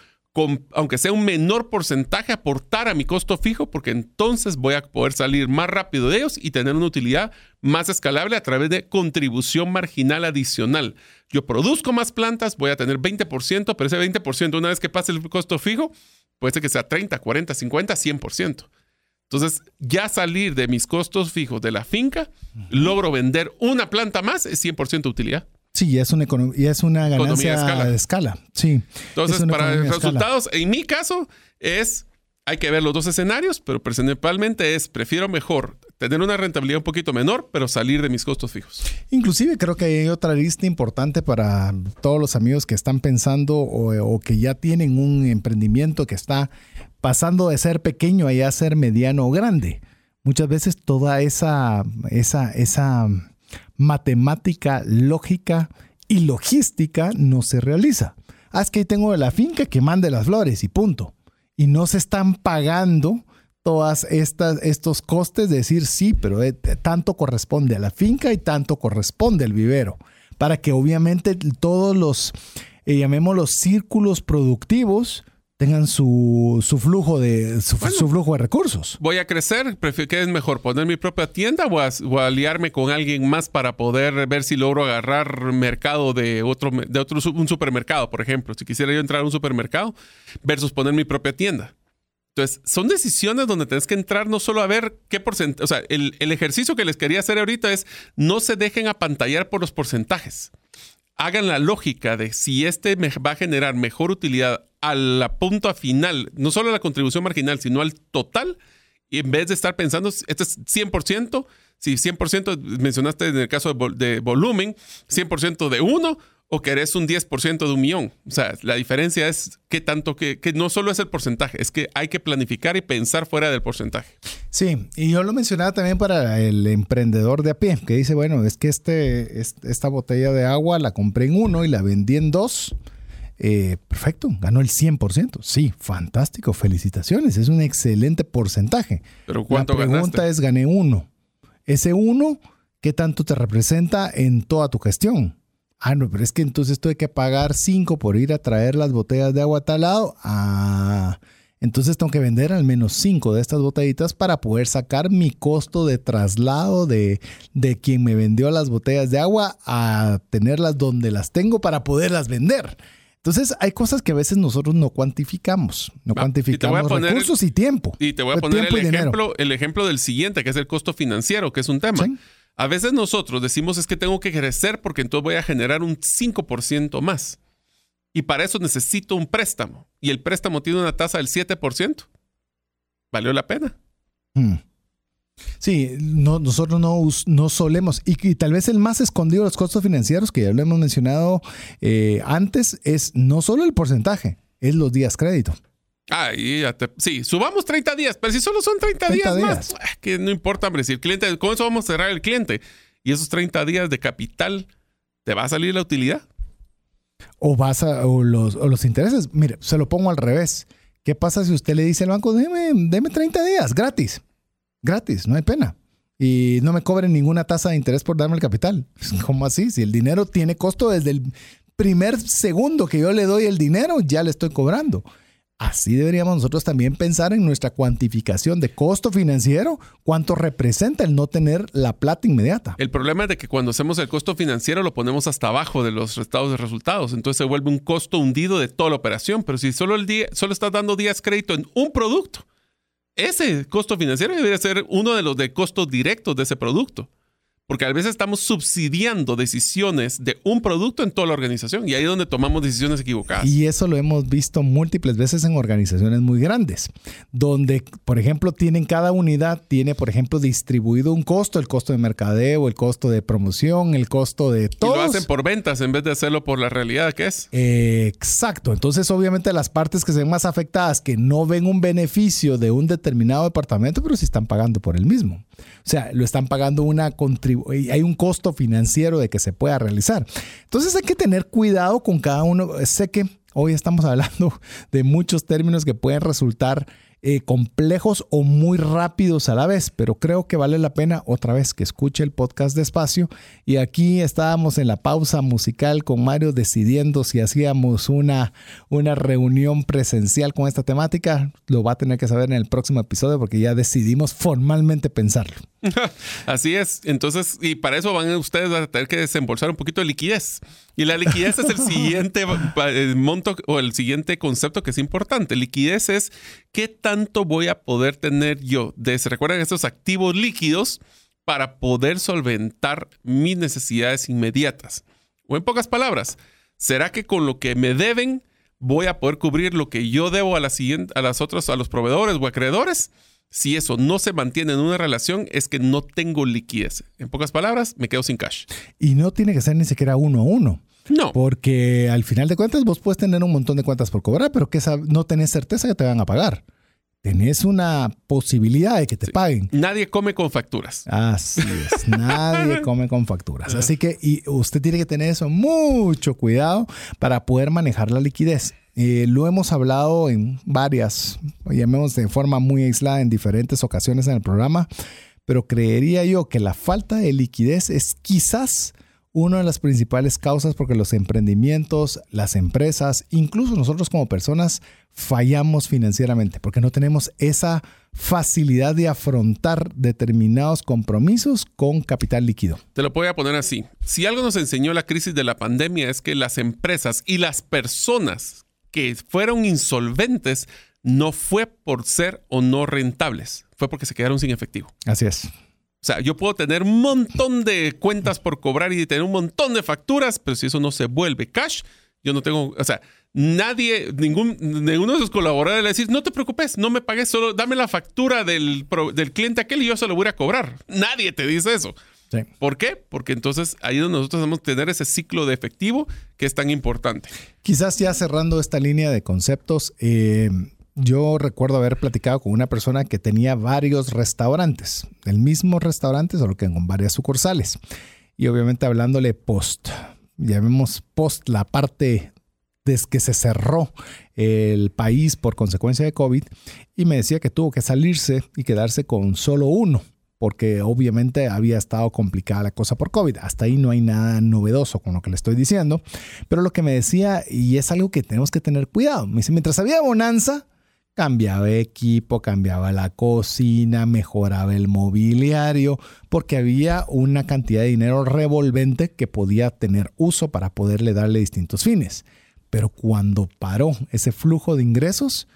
aunque sea un menor porcentaje, aportar a mi costo fijo, porque entonces voy a poder salir más rápido de ellos y tener una utilidad más escalable a través de contribución marginal adicional. Yo produzco más plantas, voy a tener 20%, pero ese 20%, una vez que pase el costo fijo, puede ser que sea 30, 40, 50, 100%. Entonces, ya salir de mis costos fijos de la finca, logro vender una planta más, es 100% utilidad. Sí, es una, y es una ganancia de escala. Sí. Entonces, para resultados, en mi caso, es, hay que ver los dos escenarios, pero principalmente es, prefiero mejor tener una rentabilidad un poquito menor, pero salir de mis costos fijos. Inclusive creo que hay otra lista importante para todos los amigos que están pensando o, que ya tienen un emprendimiento que está pasando de ser pequeño a ya ser mediano o grande. Muchas veces toda esa, esa, esa matemática, lógica y logística no se realiza. Es que tengo la finca que mande las flores y punto. Y no se están pagando todas estas estos costes de decir sí, pero eh, tanto corresponde a la finca y tanto corresponde al vivero. Para que obviamente todos los, eh, llamémoslos círculos productivos, tengan su, flujo de su, flujo de recursos. Voy a crecer, ¿qué es mejor? ¿Poner mi propia tienda o, a, aliarme con alguien más para poder ver si logro agarrar mercado de otro, de otro un supermercado, por ejemplo? Si quisiera yo entrar a un supermercado versus poner mi propia tienda. Entonces, son decisiones donde tienes que entrar no solo a ver qué porcentaje, o sea, el, el ejercicio que les quería hacer ahorita es no se dejen apantallar por los porcentajes hagan la lógica de si este me va a generar mejor utilidad a la punta final, no solo a la contribución marginal, sino al total, y en vez de estar pensando, este es 100%, si 100% mencionaste en el caso de, de volumen, 100% de uno, o querés un 10% de un millón. O sea, la diferencia es que tanto que, que, no solo es el porcentaje, es que hay que planificar y pensar fuera del porcentaje. Sí, y yo lo mencionaba también para el emprendedor de a pie, que dice, bueno, es que este, esta botella de agua la compré en uno y la vendí en dos. Eh, perfecto, ganó el 100%. Sí, fantástico, felicitaciones, es un excelente porcentaje. Pero ¿cuánto La pregunta ganaste? es, gané uno. Ese uno, ¿qué tanto te representa en toda tu gestión? Ah, no, pero es que entonces tuve que pagar cinco por ir a traer las botellas de agua a tal lado. Ah, entonces tengo que vender al menos cinco de estas botellitas para poder sacar mi costo de traslado de, de quien me vendió las botellas de agua a tenerlas donde las tengo para poderlas vender. Entonces hay cosas que a veces nosotros no cuantificamos, no cuantificamos recursos y tiempo. Y te voy a poner el ejemplo, el ejemplo del siguiente, que es el costo financiero, que es un tema. A veces nosotros decimos es que tengo que crecer porque entonces voy a generar un 5% más. Y para eso necesito un préstamo. Y el préstamo tiene una tasa del 7%. ¿Valió la pena? Hmm. Sí, no, nosotros no, no solemos, y, tal vez el más escondido de los costos financieros, que ya lo hemos mencionado eh, antes, es no solo el porcentaje, es los días crédito. Ah, sí, subamos 30 días, pero si solo son 30, días, más, que no importa, hombre, si el cliente, con eso vamos a cerrar el cliente, y esos 30 días de capital, ¿te va a salir la utilidad? O vas a, o los, o los intereses, mire, se lo pongo al revés. ¿Qué pasa si usted le dice al banco, deme, deme 30 días gratis? Gratis, no hay pena. Y no me cobren ninguna tasa de interés por darme el capital. [LAUGHS] ¿Cómo así? Si el dinero tiene costo desde el primer segundo que yo le doy el dinero, ya le estoy cobrando. Así deberíamos nosotros también pensar en nuestra cuantificación de costo financiero, cuánto representa el no tener la plata inmediata. El problema es de que cuando hacemos el costo financiero lo ponemos hasta abajo de los estados de resultados, entonces se vuelve un costo hundido de toda la operación, pero si solo, el día, solo estás dando días crédito en un producto, ese costo financiero debería ser uno de los de costos directos de ese producto. Porque a veces estamos subsidiando decisiones de un producto en toda la organización y ahí es donde tomamos decisiones equivocadas. Y eso lo hemos visto múltiples veces en organizaciones muy grandes, donde, por ejemplo, tienen cada unidad, tiene, por ejemplo, distribuido un costo, el costo de mercadeo, el costo de promoción, el costo de todo. Y lo hacen por ventas en vez de hacerlo por la realidad que es. exacto. Entonces, obviamente, las partes que se ven más afectadas, que no ven un beneficio de un determinado departamento, pero sí están pagando por el mismo. O sea, lo están pagando una contribución, hay un costo financiero de que se pueda realizar. Entonces hay que tener cuidado con cada uno. Sé que hoy estamos hablando [LAUGHS] de muchos términos que pueden resultar eh, complejos o muy rápidos a la vez, pero creo que vale la pena otra vez que escuche el podcast despacio. Y aquí estábamos en la pausa musical con Mario decidiendo si hacíamos una, una reunión presencial con esta temática. Lo va a tener que saber en el próximo episodio porque ya decidimos formalmente pensarlo. [LAUGHS] Así es. Entonces, y para eso van ustedes a tener que desembolsar un poquito de liquidez. Y la liquidez es el [LAUGHS] siguiente monto o el siguiente concepto que es importante. Liquidez es qué tanto voy a poder tener yo de, ¿se recuerdan estos activos líquidos para poder solventar mis necesidades inmediatas? O en pocas palabras, ¿será que con lo que me deben voy a poder cubrir lo que yo debo a, la siguiente, a las otras, a los proveedores o acreedores? Si eso no se mantiene en una relación, es que no tengo liquidez. En pocas palabras, me quedo sin cash. Y no tiene que ser ni siquiera uno a uno. No. Porque al final de cuentas vos puedes tener un montón de cuentas por cobrar, pero que no tenés certeza que te van a pagar. Tenés una posibilidad de que te paguen. Nadie come con facturas. Así es, [LAUGHS] nadie come con facturas. Así que y usted tiene que tener eso mucho cuidado para poder manejar la liquidez. Eh, lo hemos hablado en varias, llamemos de forma muy aislada en diferentes ocasiones en el programa, pero creería yo que la falta de liquidez es quizás una de las principales causas porque los emprendimientos, las empresas, incluso nosotros como personas, fallamos financieramente porque no tenemos esa facilidad de afrontar determinados compromisos con capital líquido. Te lo voy a poner así. Si algo nos enseñó la crisis de la pandemia es que las empresas y las personas que fueron insolventes no fue por ser o no rentables, fue porque se quedaron sin efectivo. Así es. O sea, yo puedo tener un montón de cuentas por cobrar y tener un montón de facturas, pero si eso no se vuelve cash, yo no tengo, o sea, nadie, ningún, ninguno de sus colaboradores le decir, no te preocupes, no me pagues, solo dame la factura del, del cliente aquel y yo se lo voy a cobrar. Nadie te dice eso. ¿Por qué? Porque entonces ahí es donde nosotros debemos tener ese ciclo de efectivo que es tan importante. Quizás ya cerrando esta línea de conceptos, eh, yo recuerdo haber platicado con una persona que tenía varios restaurantes, el mismo restaurante, solo que con varias sucursales. Y obviamente hablándole post, llamemos post la parte desde que se cerró el país por consecuencia de COVID, y me decía que tuvo que salirse y quedarse con solo uno porque obviamente había estado complicada la cosa por COVID. Hasta ahí no hay nada novedoso con lo que le estoy diciendo. Pero lo que me decía, y es algo que tenemos que tener cuidado, me dice, mientras había bonanza, cambiaba equipo, cambiaba la cocina, mejoraba el mobiliario, porque había una cantidad de dinero revolvente que podía tener uso para poderle darle distintos fines. Pero cuando paró ese flujo de ingresos,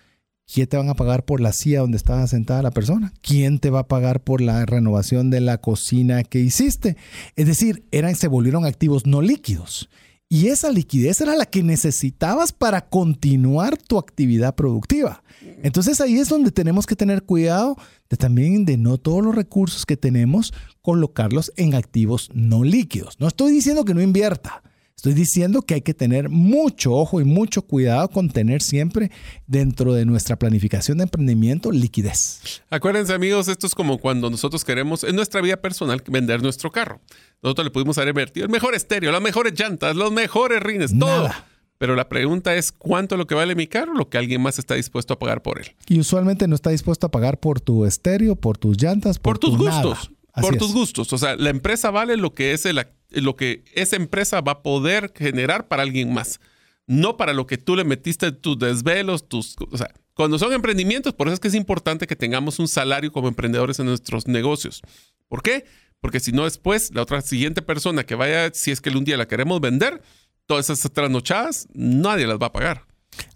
¿quién te van a pagar por la silla donde estaba sentada la persona? ¿Quién te va a pagar por la renovación de la cocina que hiciste? Es decir, eran, se volvieron activos no líquidos. Y esa liquidez era la que necesitabas para continuar tu actividad productiva. Entonces ahí es donde tenemos que tener cuidado de también de no todos los recursos que tenemos colocarlos en activos no líquidos. No estoy diciendo que no invierta. Estoy diciendo que hay que tener mucho ojo y mucho cuidado con tener siempre dentro de nuestra planificación de emprendimiento liquidez. Acuérdense amigos, esto es como cuando nosotros queremos en nuestra vida personal vender nuestro carro. Nosotros le pudimos haber invertido el mejor estéreo, las mejores llantas, los mejores rines, todo. Pero la pregunta es, ¿cuánto es lo que vale mi carro? Lo que alguien más está dispuesto a pagar por él. Y usualmente no está dispuesto a pagar por tu estéreo, por tus llantas, por, tus gustos. Por tus gustos. O sea, la empresa vale lo que, es lo que esa empresa va a poder generar para alguien más. No para lo que tú le metiste tus desvelos, tus... O sea, cuando son emprendimientos, por eso es que es importante que tengamos un salario como emprendedores en nuestros negocios. ¿Por qué? Porque si no después, la otra siguiente persona que vaya, si es que un día la queremos vender, todas esas trasnochadas, nadie las va a pagar.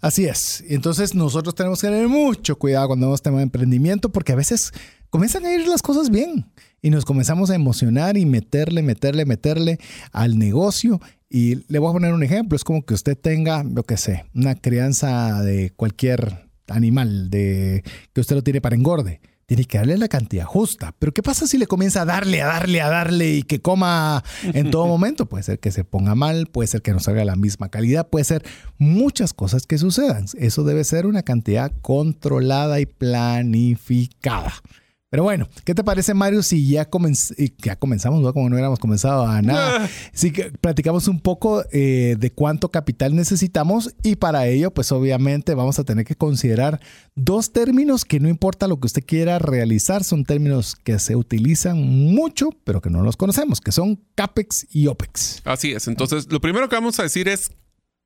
Así es. Entonces nosotros tenemos que tener mucho cuidado cuando vemos tema de emprendimiento porque a veces comienzan a ir las cosas bien y nos comenzamos a emocionar y meterle, meterle, meterle al negocio. Y le voy a poner un ejemplo. Es como que usted tenga, lo que sé, una crianza de cualquier animal de que usted lo tiene para engorde tiene que darle la cantidad justa. Pero ¿qué pasa si le comienza a darle, a darle, a darle y que coma en todo [LAUGHS] momento? Puede ser que se ponga mal, puede ser que no salga la misma calidad, puede ser muchas cosas que sucedan. Eso debe ser una cantidad controlada y planificada. Pero bueno, ¿qué te parece, Mario, si ya, ya comenzamos, ¿no? como no hubiéramos comenzado a nada? [LAUGHS] Que platicamos un poco eh, de cuánto capital necesitamos y para ello, pues obviamente vamos a tener que considerar dos términos que no importa lo que usted quiera realizar, son términos que se utilizan mucho, pero que no los conocemos, que son CAPEX y OPEX. Así es, entonces lo primero que vamos a decir es,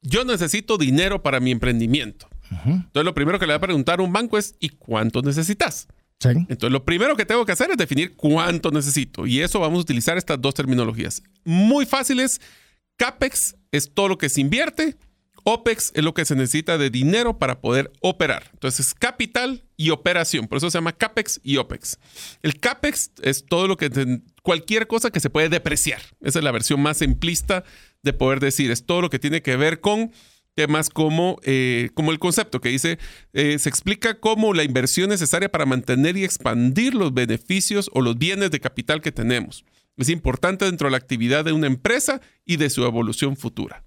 yo necesito dinero para mi emprendimiento. Entonces lo primero que le va a preguntar un banco es, ¿y cuánto necesitas? Entonces, lo primero que tengo que hacer es definir cuánto necesito. Y eso vamos a utilizar estas dos terminologías. Muy fáciles. CAPEX es todo lo que se invierte. OPEX es lo que se necesita de dinero para poder operar. Entonces, capital y operación. Por eso se llama CAPEX y OPEX. El CAPEX es todo lo que, cualquier cosa que se puede depreciar. Esa es la versión más simplista de poder decir. Es todo lo que tiene que ver con temas como, eh, como el concepto que dice, eh, se explica cómo la inversión necesaria para mantener y expandir los beneficios o los bienes de capital que tenemos. Es importante dentro de la actividad de una empresa y de su evolución futura.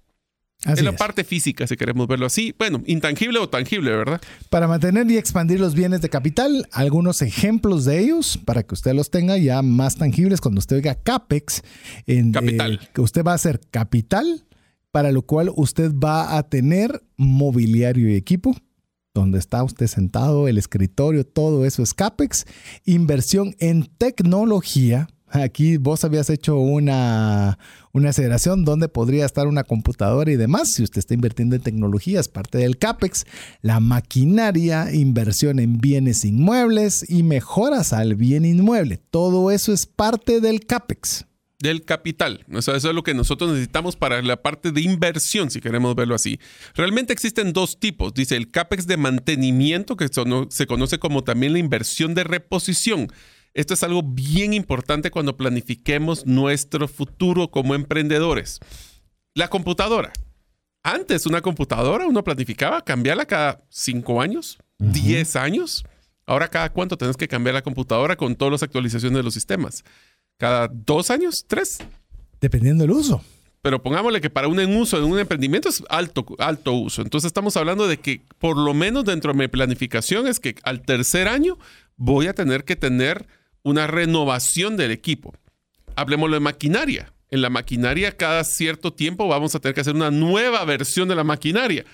en la parte física, si queremos verlo así, bueno, intangible o tangible, ¿verdad? Para mantener y expandir los bienes de capital, algunos ejemplos de ellos para que usted los tenga ya más tangibles cuando usted oiga CAPEX. En, capital. que usted va a hacer capital para lo cual usted va a tener mobiliario y equipo, donde está usted sentado, el escritorio, todo eso es CAPEX, inversión en tecnología. Aquí vos habías hecho una, una aceleración donde podría estar una computadora y demás. Si usted está invirtiendo en tecnología, es parte del CAPEX. La maquinaria, inversión en bienes inmuebles y mejoras al bien inmueble. Todo eso es parte del CAPEX del capital. eso es lo que nosotros necesitamos para la parte de inversión, si queremos verlo así. Realmente existen dos tipos. Dice el CAPEX de mantenimiento, que se conoce como también la inversión de reposición. Esto es algo bien importante cuando planifiquemos nuestro futuro como emprendedores. La computadora. Antes una computadora uno planificaba cambiarla cada cinco años, diez años. Ahora cada cuánto tenés que cambiar la computadora con todas las actualizaciones de los sistemas cada dos años, tres. Dependiendo del uso. Pero pongámosle que para un uso de un emprendimiento es alto, alto uso. Entonces estamos hablando de que por lo menos dentro de mi planificación es que al tercer año voy a tener que tener una renovación del equipo. Hablemoslo de maquinaria. En la maquinaria cada cierto tiempo vamos a tener que hacer una nueva versión de la maquinaria.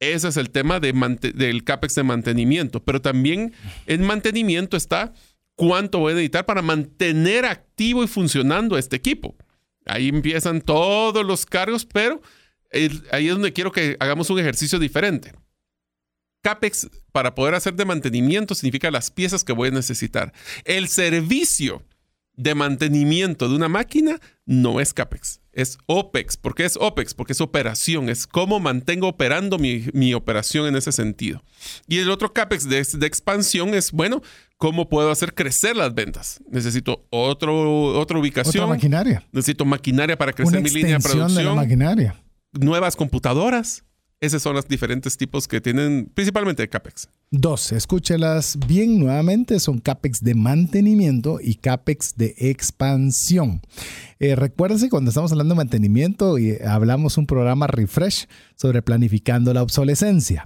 Ese es el tema de del CAPEX de mantenimiento. Pero también en mantenimiento está cuánto voy a necesitar para mantener activo y funcionando este equipo. Ahí empiezan todos los cargos, pero ahí es donde quiero que hagamos un ejercicio diferente. CAPEX para poder hacer de mantenimiento significa las piezas que voy a necesitar. El servicio de mantenimiento de una máquina no es CAPEX, es OPEX. ¿Por qué es OPEX? Porque es operación, es cómo mantengo operando mi, operación en ese sentido. Y el otro CAPEX de, de, expansión es, bueno, ¿cómo puedo hacer crecer las ventas? Necesito otro, otra ubicación. Otra maquinaria. Necesito maquinaria para crecer mi línea de producción. De la maquinaria. Nuevas computadoras. Esos son los diferentes tipos que tienen, principalmente de CAPEX. Dos, escúchelas bien nuevamente, son CAPEX de mantenimiento y CAPEX de expansión. Eh, recuérdense cuando estamos hablando de mantenimiento y hablamos un programa refresh sobre planificando la obsolescencia.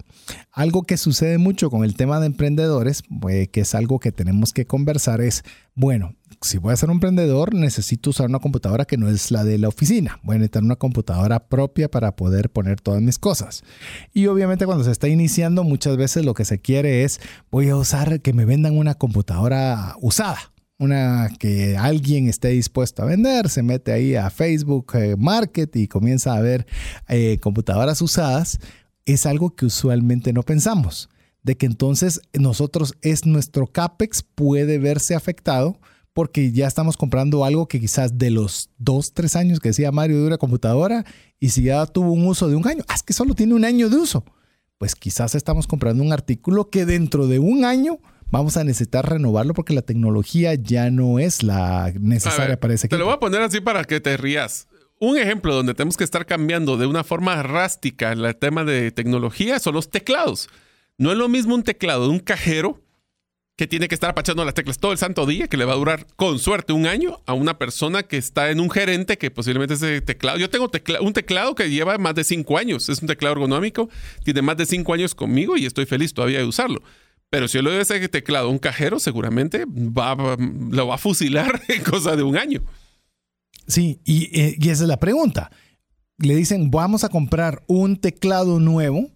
Algo que sucede mucho con el tema de emprendedores, eh, que es algo que tenemos que conversar, es, bueno, si voy a ser un emprendedor, necesito usar una computadora que no es la de la oficina. Voy a necesitar una computadora propia para poder poner todas mis cosas. Y obviamente cuando se está iniciando, muchas veces lo que se quiere es, voy a usar que me vendan una computadora usada. Una que alguien esté dispuesto a vender, se mete ahí a Facebook eh, Market y comienza a ver eh, computadoras usadas. Es algo que usualmente no pensamos. De que entonces nosotros es nuestro CAPEX puede verse afectado porque ya estamos comprando algo que quizás de los dos, tres años que decía Mario de una computadora y si ya tuvo un uso de un año, ah, es que solo tiene un año de uso, pues quizás estamos comprando un artículo que dentro de un año vamos a necesitar renovarlo porque la tecnología ya no es la necesaria para ese equipo. Te lo voy a poner así para que te rías. Un ejemplo donde tenemos que estar cambiando de una forma drástica el tema de tecnología son los teclados. No es lo mismo un teclado de un cajero que tiene que estar apachando las teclas todo el santo día, que le va a durar con suerte un año, a una persona que está en un gerente que posiblemente ese teclado. Yo tengo un teclado que lleva más de cinco años, es un teclado ergonómico, tiene más de cinco años conmigo y estoy feliz todavía de usarlo. Pero si yo le doy ese teclado a un cajero, seguramente va, lo va a fusilar [LAUGHS] en cosa de un año. Sí, y, eh, y esa es la pregunta. Le dicen, vamos a comprar un teclado nuevo.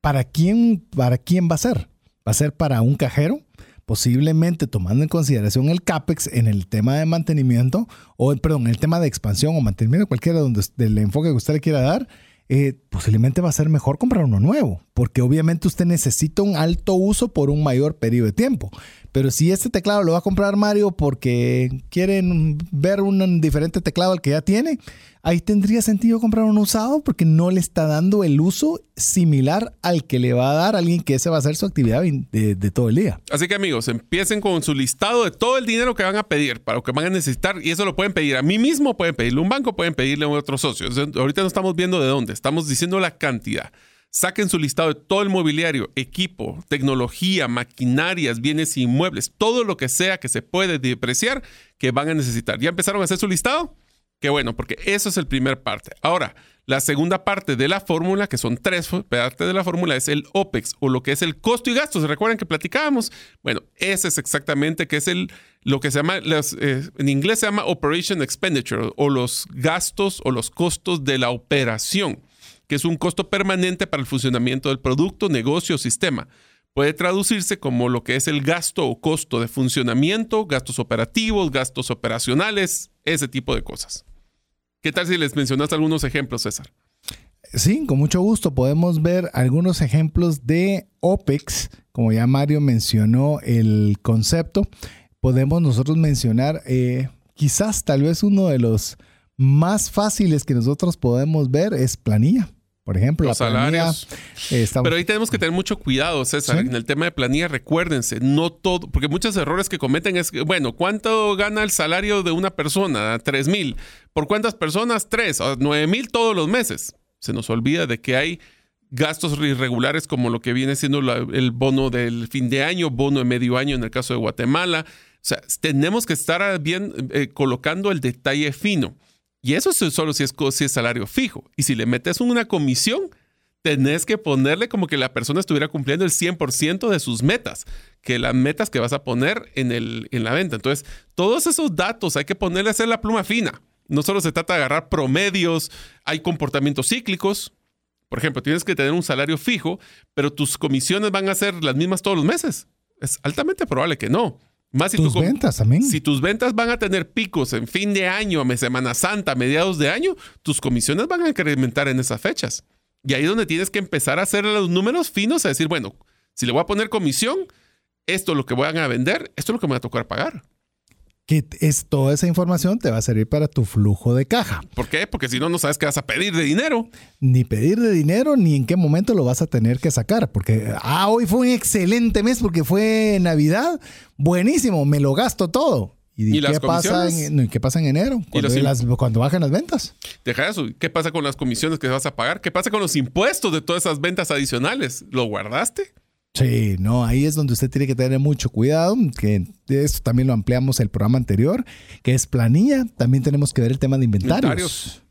¿Para quién, ¿Para quién va a ser? ¿Va a ser para un cajero? Posiblemente tomando en consideración el CAPEX en el tema de mantenimiento, o perdón, el tema de expansión o mantenimiento, cualquiera donde, del enfoque que usted le quiera dar, eh, posiblemente va a ser mejor comprar uno nuevo, porque obviamente usted necesita un alto uso por un mayor periodo de tiempo. Pero si este teclado lo va a comprar Mario porque quieren ver un diferente teclado al que ya tiene, ahí tendría sentido comprar un usado porque no le está dando el uso similar al que le va a dar alguien que ese va a ser su actividad de, todo el día. Así que amigos, empiecen con su listado de todo el dinero que van a pedir para lo que van a necesitar y eso lo pueden pedir a mí mismo, pueden pedirle a un banco, pueden pedirle a otro socio. Ahorita no estamos viendo de dónde, estamos diciendo la cantidad. Saquen su listado de todo el mobiliario, equipo, tecnología, maquinarias, bienes inmuebles, todo lo que sea que se puede depreciar que van a necesitar. ¿Ya empezaron a hacer su listado? Qué bueno, porque eso es el primer parte. Ahora, la segunda parte de la fórmula, que son tres partes de la fórmula, es el OPEX o lo que es el costo y gastos. ¿Se recuerdan que platicábamos? Bueno, ese es exactamente que es el, lo que se llama, eh, en inglés se llama Operation Expenditure o los gastos o los costos de la operación que es un costo permanente para el funcionamiento del producto, negocio o sistema. Puede traducirse como lo que es el gasto o costo de funcionamiento, gastos operativos, gastos operacionales, ese tipo de cosas. ¿Qué tal si les mencionas algunos ejemplos, César? Sí, con mucho gusto. Podemos ver algunos ejemplos de OPEX, como ya Mario mencionó el concepto. Podemos nosotros mencionar eh, quizás tal vez uno de los más fáciles que nosotros podemos ver es planilla. Por ejemplo, los salarios. Pero ahí tenemos que tener mucho cuidado, César. En el tema de planilla, recuérdense, no todo, porque muchos errores que cometen es, bueno, ¿cuánto gana el salario de una persona? Tres mil. ¿Por cuántas personas? Tres. Nueve mil todos los meses. Se nos olvida de que hay gastos irregulares como lo que viene siendo el bono del fin de año, bono de medio año en el caso de Guatemala. O sea, tenemos que estar bien eh, colocando el detalle fino. Y eso solo si es, si es salario fijo. Y si le metes una comisión, tenés que ponerle como que la persona estuviera cumpliendo el 100% de sus metas, que las metas que vas a poner en, el, en la venta. Entonces, todos esos datos hay que ponerle a hacer la pluma fina. No solo se trata de agarrar promedios, hay comportamientos cíclicos. Por ejemplo, tienes que tener un salario fijo, pero tus comisiones van a ser las mismas todos los meses. Es altamente probable que no. Más si Tus tu ventas también. Si tus ventas van a tener picos en fin de año, a Semana Santa, a mediados de año, tus comisiones van a incrementar en esas fechas. Y ahí es donde tienes que empezar a hacer los números finos, a decir, bueno, si le voy a poner comisión, esto es lo que van a vender, esto es lo que me va a tocar pagar. Que es toda esa información te va a servir para tu flujo de caja. ¿Por qué? Porque si no, no sabes qué vas a pedir de dinero. Ni pedir de dinero ni en qué momento lo vas a tener que sacar. Porque, ah, hoy fue un excelente mes porque fue Navidad. Buenísimo, me lo gasto todo. ¿Y, ¿Y qué, pasa en, ¿y qué pasa en enero? Cuando, im- las- cuando bajan las ventas. Deja eso. ¿Qué pasa con las comisiones que vas a pagar? ¿Qué pasa con los impuestos de todas esas ventas adicionales? ¿Lo guardaste? Sí, no, ahí es donde usted tiene que tener mucho cuidado, que de esto también lo ampliamos el programa anterior, que es planilla. También tenemos que ver el tema de inventarios. Inventarios.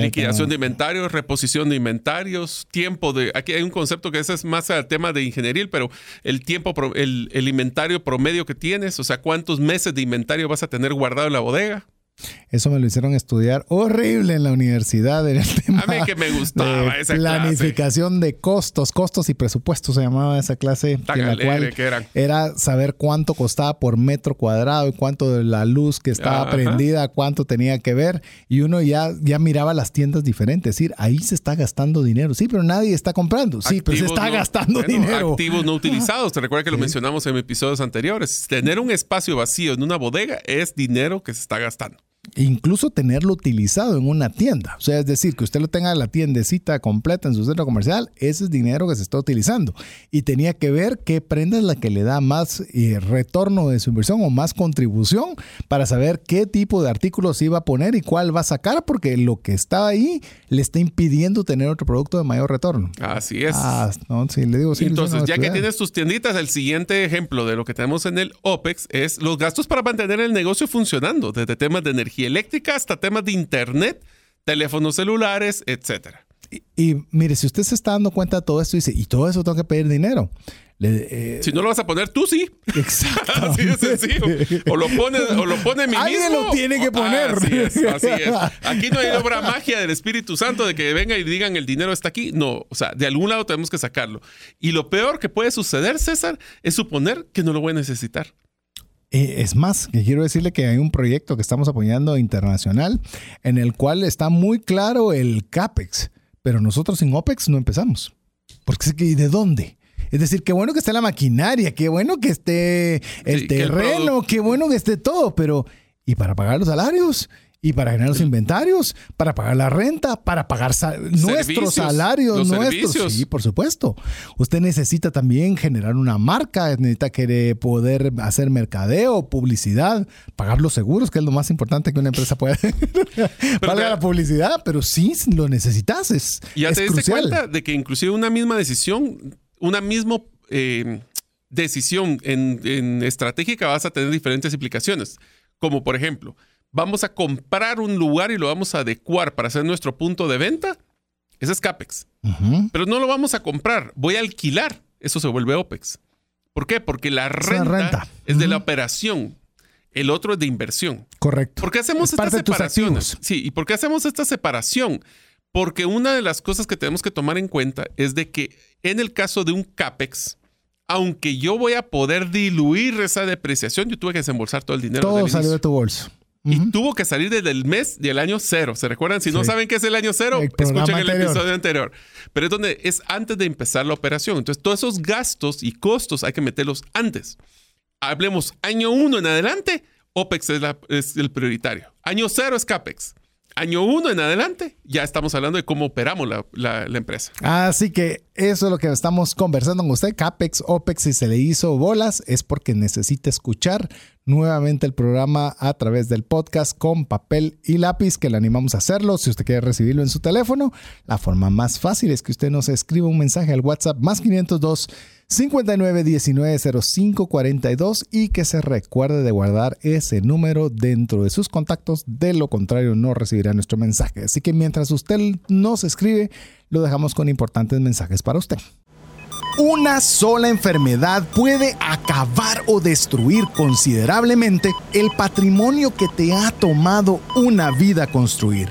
Liquidación de inventarios, reposición de inventarios, tiempo de... Aquí hay un concepto que ese es más al tema de ingeniería, pero el tiempo, el, el inventario promedio que tienes, o sea, cuántos meses de inventario vas a tener guardado en la bodega. Eso me lo hicieron estudiar horrible en la universidad en el tema A mí que me gustaba de esa clase. planificación de costos, costos y presupuestos se llamaba esa clase, Tan en la cual que eran. era saber cuánto costaba por metro cuadrado y cuánto de la luz que estaba Ajá. prendida, cuánto tenía que ver y uno ya, ya miraba las tiendas diferentes, es decir, ahí se está gastando dinero, sí, pero nadie está comprando, sí, pero se Activos está no- gastando bueno, dinero. Activos no [LAUGHS] utilizados. Te recuerda que lo mencionamos en episodios anteriores. Tener un espacio vacío en una bodega es dinero que se está gastando. Incluso tenerlo utilizado en una tienda. O sea, es decir, que usted lo tenga la tiendecita completa en su centro comercial, ese es dinero que se está utilizando. Y tenía que ver qué prenda es la que le da más eh, retorno de su inversión o más contribución para saber qué tipo de artículos iba a poner y cuál va a sacar, porque lo que estaba ahí le está impidiendo tener otro producto de mayor retorno. Así es. Ah, no, sí, le digo, sí, Entonces, ya que tienes tus tienditas, el siguiente ejemplo de lo que tenemos en el OPEX es los gastos para mantener el negocio funcionando, desde temas de energía eléctrica hasta temas de internet, teléfonos celulares, etcétera. Y, y mire, si usted se está dando cuenta de todo esto, dice, y todo eso tengo que pedir dinero. Le- eh, Si no lo vas a poner tú, sí. Exacto. [LAUGHS] Así de sencillo. O lo pone, o lo pone mi Alguien mismo. lo tiene que poner. Así es, así es. [LAUGHS] Aquí no hay obra magia del Espíritu Santo de que venga y digan el dinero está aquí. No, o sea, de algún lado tenemos que sacarlo. Y lo peor que puede suceder, César, es suponer que no lo voy a necesitar. Eh, es más, quiero decirle que hay un proyecto que estamos apoyando internacional en el cual está muy claro el CAPEX, pero nosotros sin OPEX no empezamos. Porque es que, ¿y de dónde? Es decir, qué bueno que esté la maquinaria, qué bueno que esté el Sí, terreno, qué bueno que esté todo, pero ¿y para pagar los salarios? ¿Y para generar los inventarios? ¿Para pagar la renta? ¿Para pagar nuestros salarios? nuestros. servicios. Sí, por supuesto. Usted necesita también generar una marca, necesita que poder hacer mercadeo, publicidad, pagar los seguros, que es lo más importante que una empresa puede. [LAUGHS] Valga te- la publicidad, pero sí lo necesitas. Es, Y ya es te diste crucial. cuenta de que inclusive una misma decisión, una misma eh, decisión en, en estratégica vas a tener diferentes implicaciones. Como por ejemplo, vamos a comprar un lugar y lo vamos a adecuar para hacer nuestro punto de venta. Ese es CAPEX. Pero no lo vamos a comprar, voy a alquilar. Eso se vuelve OPEX. ¿Por qué? Porque la renta, renta. es de la operación. El otro es de inversión. Correcto. ¿Por qué hacemos Es separaciones? activos. Sí, ¿y por qué hacemos esta separación? Porque una de las cosas que tenemos que tomar en cuenta es de que en el caso de un CAPEX, aunque yo voy a poder diluir esa depreciación, yo tuve que desembolsar todo el dinero. Todo salió de tu bolso. Y tuvo que salir desde el mes del año cero. ¿Se recuerdan? Si no saben qué es el año cero, El escuchen el anterior. episodio anterior. Pero es donde es antes de empezar la operación. Entonces, todos esos gastos y costos hay que meterlos antes. Hablemos año uno en adelante, OPEX es, la- es el prioritario. Año cero es CAPEX. Año uno en adelante, ya estamos hablando de cómo operamos la, la- la empresa. Así que eso es lo que estamos conversando con usted. CAPEX, OPEX, si se le hizo bolas, es porque necesita escuchar nuevamente el programa a través del podcast con papel y lápiz, que le animamos a hacerlo. Si usted quiere recibirlo en su teléfono, la forma más fácil es que usted nos escriba un mensaje al WhatsApp más 502 59 19 05 42 y que se recuerde de guardar ese número dentro de sus contactos. De lo contrario, no recibirá nuestro mensaje. Así que mientras usted nos escribe, lo dejamos con importantes mensajes para usted. Una sola enfermedad puede acabar o destruir considerablemente el patrimonio que te ha tomado una vida construir.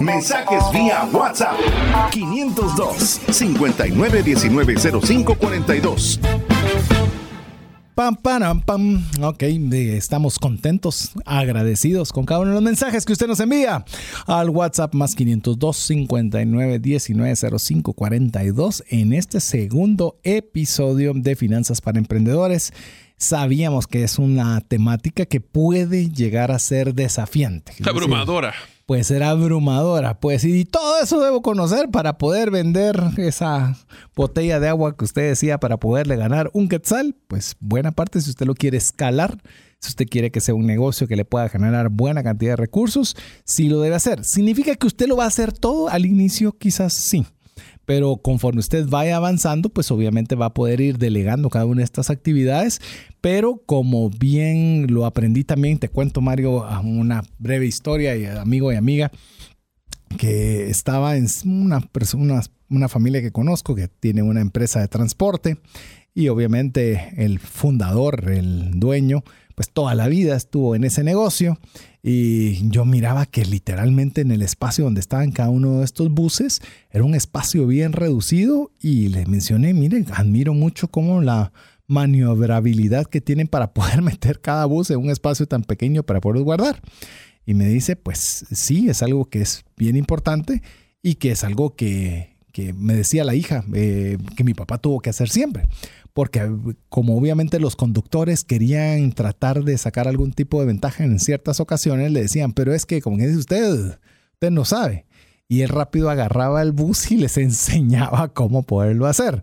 Mensajes vía WhatsApp 502 59190542. Pam, pam, pam. Ok, estamos contentos, agradecidos con cada uno de los mensajes que usted nos envía al WhatsApp más 502 59 en este segundo episodio de Finanzas para Emprendedores. Sabíamos que es una temática que puede llegar a ser desafiante. Abrumadora puede ser abrumadora. Pues, y todo eso debo conocer para poder vender esa botella de agua que usted decía para poderle ganar un quetzal. Pues, buena parte si usted lo quiere escalar. Si usted quiere que sea un negocio que le pueda generar buena cantidad de recursos, sí lo debe hacer. ¿Significa que usted lo va a hacer todo al inicio? Quizás sí pero conforme usted vaya avanzando, pues obviamente va a poder ir delegando cada una de estas actividades, pero como bien lo aprendí también, te cuento Mario una breve historia y amigo y amiga que estaba en una, persona, una familia que conozco que tiene una empresa de transporte y obviamente el fundador, el dueño, pues toda la vida estuvo en ese negocio y yo miraba que literalmente en el espacio donde estaban cada uno de estos buses era un espacio bien reducido y le mencioné, miren, admiro mucho cómo la maniobrabilidad que tienen para [LAUGHS] poder meter cada bus en un espacio tan pequeño para poder guardar. Y me dice, pues sí, es algo que es bien importante y que es algo que, que me decía la hija, eh, que mi papá tuvo que hacer siempre porque como obviamente los conductores querían tratar de sacar algún tipo de ventaja en ciertas ocasiones, le decían, pero es que como dice usted, usted no sabe. Y él rápido agarraba el bus y les [LAUGHS] enseñaba cómo poderlo hacer.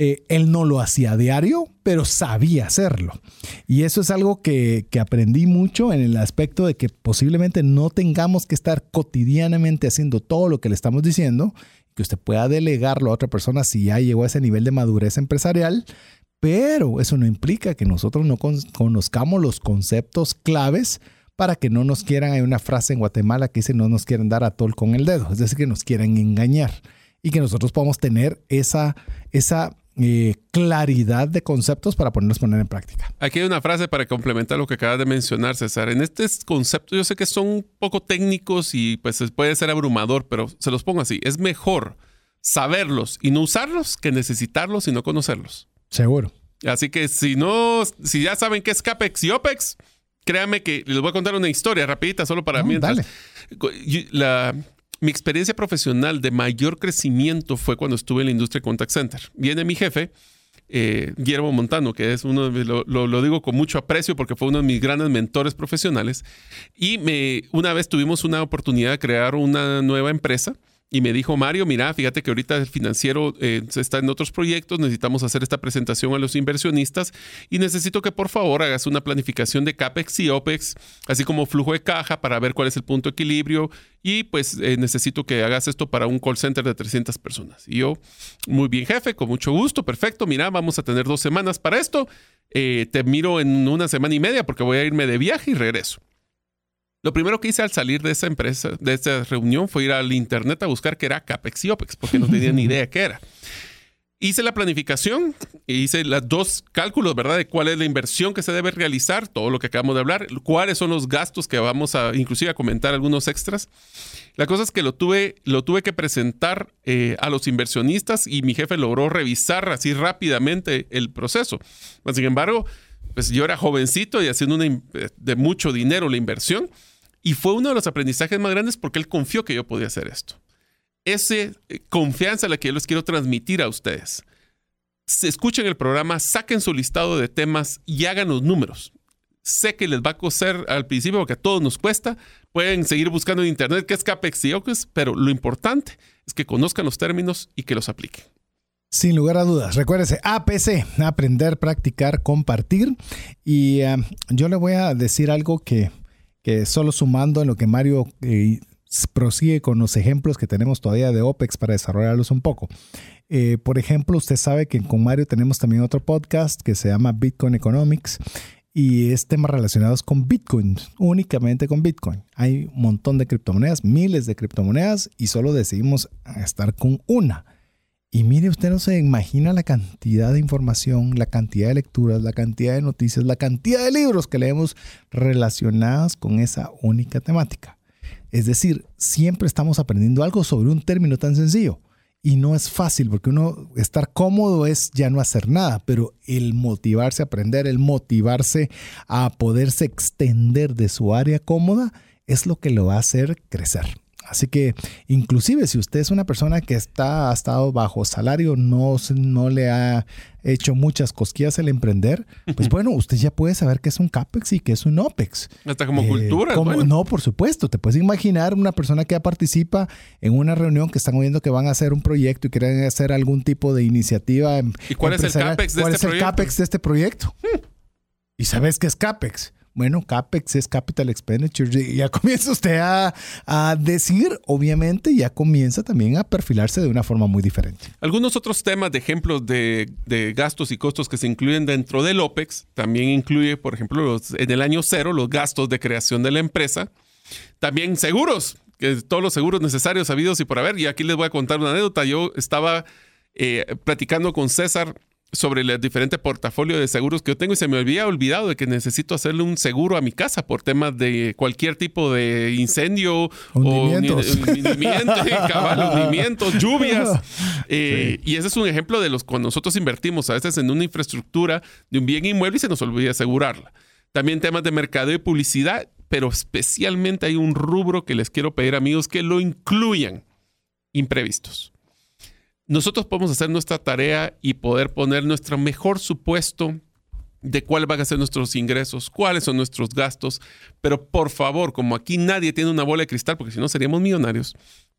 Eh, él no lo hacía diario, pero sabía hacerlo. Y eso es algo que, que, aprendí mucho en el aspecto de que posiblemente no tengamos que estar cotidianamente haciendo todo lo que le estamos diciendo, que usted pueda delegarlo a otra persona si ya llegó a ese nivel de madurez empresarial, pero eso no implica que nosotros no conozcamos los conceptos claves para que no nos quieran, hay una frase en Guatemala que dice no nos quieren dar a tol con el dedo, es decir, que nos quieren engañar y que nosotros podamos tener esa, esa eh, claridad de conceptos para ponernos poner en práctica. Aquí hay una frase para complementar lo que acabas de mencionar, César. En este concepto yo sé que son un poco técnicos y pues puede ser abrumador, pero se los pongo así. Es mejor saberlos y no usarlos que necesitarlos y no conocerlos. Seguro. Así que si no, si ya saben qué es CAPEX y OPEX, créanme que les voy a contar una historia rapidita solo para mí. Dale. La, mi experiencia profesional de mayor crecimiento fue cuando estuve en la industria contact center. Viene mi jefe, eh, Guillermo Montano, que es uno, lo, lo, digo con mucho aprecio porque fue uno de mis grandes mentores profesionales. Y me, una vez tuvimos una oportunidad de crear una nueva empresa y me dijo, Mario, mira, fíjate que ahorita el financiero eh, está en otros proyectos, necesitamos hacer esta presentación a los inversionistas y necesito que por favor hagas una planificación de CAPEX y OPEX, así como flujo de caja para ver cuál es el punto de equilibrio y pues eh, necesito que hagas esto para un call center de 300 personas. Y yo, muy bien jefe, con mucho gusto, perfecto, mira, vamos a tener dos semanas para esto, eh, te miro en una semana y media porque voy a irme de viaje y regreso. Lo primero que hice al salir de esa empresa, de esa reunión, fue ir al internet a buscar qué era CAPEX y OPEX, porque no tenía ni idea qué era. Hice la planificación, hice los dos cálculos, ¿verdad? De cuál es la inversión que se debe realizar, todo lo que acabamos de hablar, cuáles son los gastos que vamos a, inclusive a comentar algunos extras. La cosa es que lo tuve, lo tuve que presentar eh, a los inversionistas y mi jefe logró revisar así rápidamente el proceso. Sin embargo, pues yo era jovencito y haciendo una, de mucho dinero la inversión y fue uno de los aprendizajes más grandes porque él confió que yo podía hacer esto. Esa eh, confianza la que yo les quiero transmitir a ustedes. Se escuchen el programa, saquen su listado de temas y hagan los números. Sé que les va a coser al principio porque a todos nos cuesta. Pueden seguir buscando en internet qué es CAPEX y OPEX, pero lo importante es que conozcan los términos y que los apliquen. Sin lugar a dudas. Recuérdese, APC, aprender, practicar, compartir. Y eh, yo le voy a decir algo que, que solo sumando en lo que Mario eh, prosigue con los ejemplos que tenemos todavía de OPEX para desarrollarlos un poco. Eh, por ejemplo, usted sabe que con Mario tenemos también otro podcast que se llama Bitcoin Economics y es temas relacionados con Bitcoin, únicamente con Bitcoin. Hay un montón de criptomonedas, miles de criptomonedas y solo decidimos estar con una. Y mire, usted no se imagina la cantidad de información, la cantidad de lecturas, la cantidad de noticias, la cantidad de libros que leemos relacionadas con esa única temática. Es decir, siempre estamos aprendiendo algo sobre un término tan sencillo. Y no es fácil porque uno estar cómodo es ya no hacer nada, pero el motivarse a aprender, el motivarse a poderse extender de su área cómoda es lo que lo va a hacer crecer. Así que inclusive si usted es una persona que está, ha estado bajo salario, no, no le ha hecho muchas cosquillas el emprender, pues bueno, usted ya puede saber qué es un CAPEX y qué es un OPEX. Hasta como eh, cultura. No, por supuesto. Te puedes imaginar una persona que participa en una reunión que están oyendo que van a hacer un proyecto y quieren hacer algún tipo de iniciativa. ¿Y cuál es el CAPEX de ¿Cuál este es el CAPEX de este proyecto? Hmm. ¿Y sabes qué es CAPEX? Bueno, CAPEX es Capital Expenditure. Ya [LAUGHS] comienza usted a, decir, obviamente, ya comienza también a perfilarse de una forma muy diferente. Algunos otros temas de ejemplos de, gastos y costos que se incluyen dentro del OPEX, también incluye, por ejemplo, en el año cero, los gastos de creación de la empresa. También seguros, que todos los seguros necesarios, habidos y por haber. Y aquí les voy a contar una anécdota. Yo estaba eh, platicando con César sobre el diferente portafolio de seguros que yo tengo y se me había olvidado de que necesito hacerle un seguro a mi casa por temas de cualquier tipo de incendio hundimientos. o hundimientos, [LAUGHS] lluvias. [LAUGHS] Eh, y ese es un ejemplo de los cuando nosotros invertimos a veces en una infraestructura de un bien inmueble y se nos olvida asegurarla. También temas de mercado y publicidad, pero especialmente hay un rubro que les quiero pedir amigos que lo incluyan, imprevistos nosotros podemos hacer nuestra tarea y poder poner nuestro mejor supuesto de cuáles van a ser nuestros ingresos, cuáles son nuestros gastos, pero por favor, como aquí nadie tiene una bola de cristal, porque si no seríamos millonarios,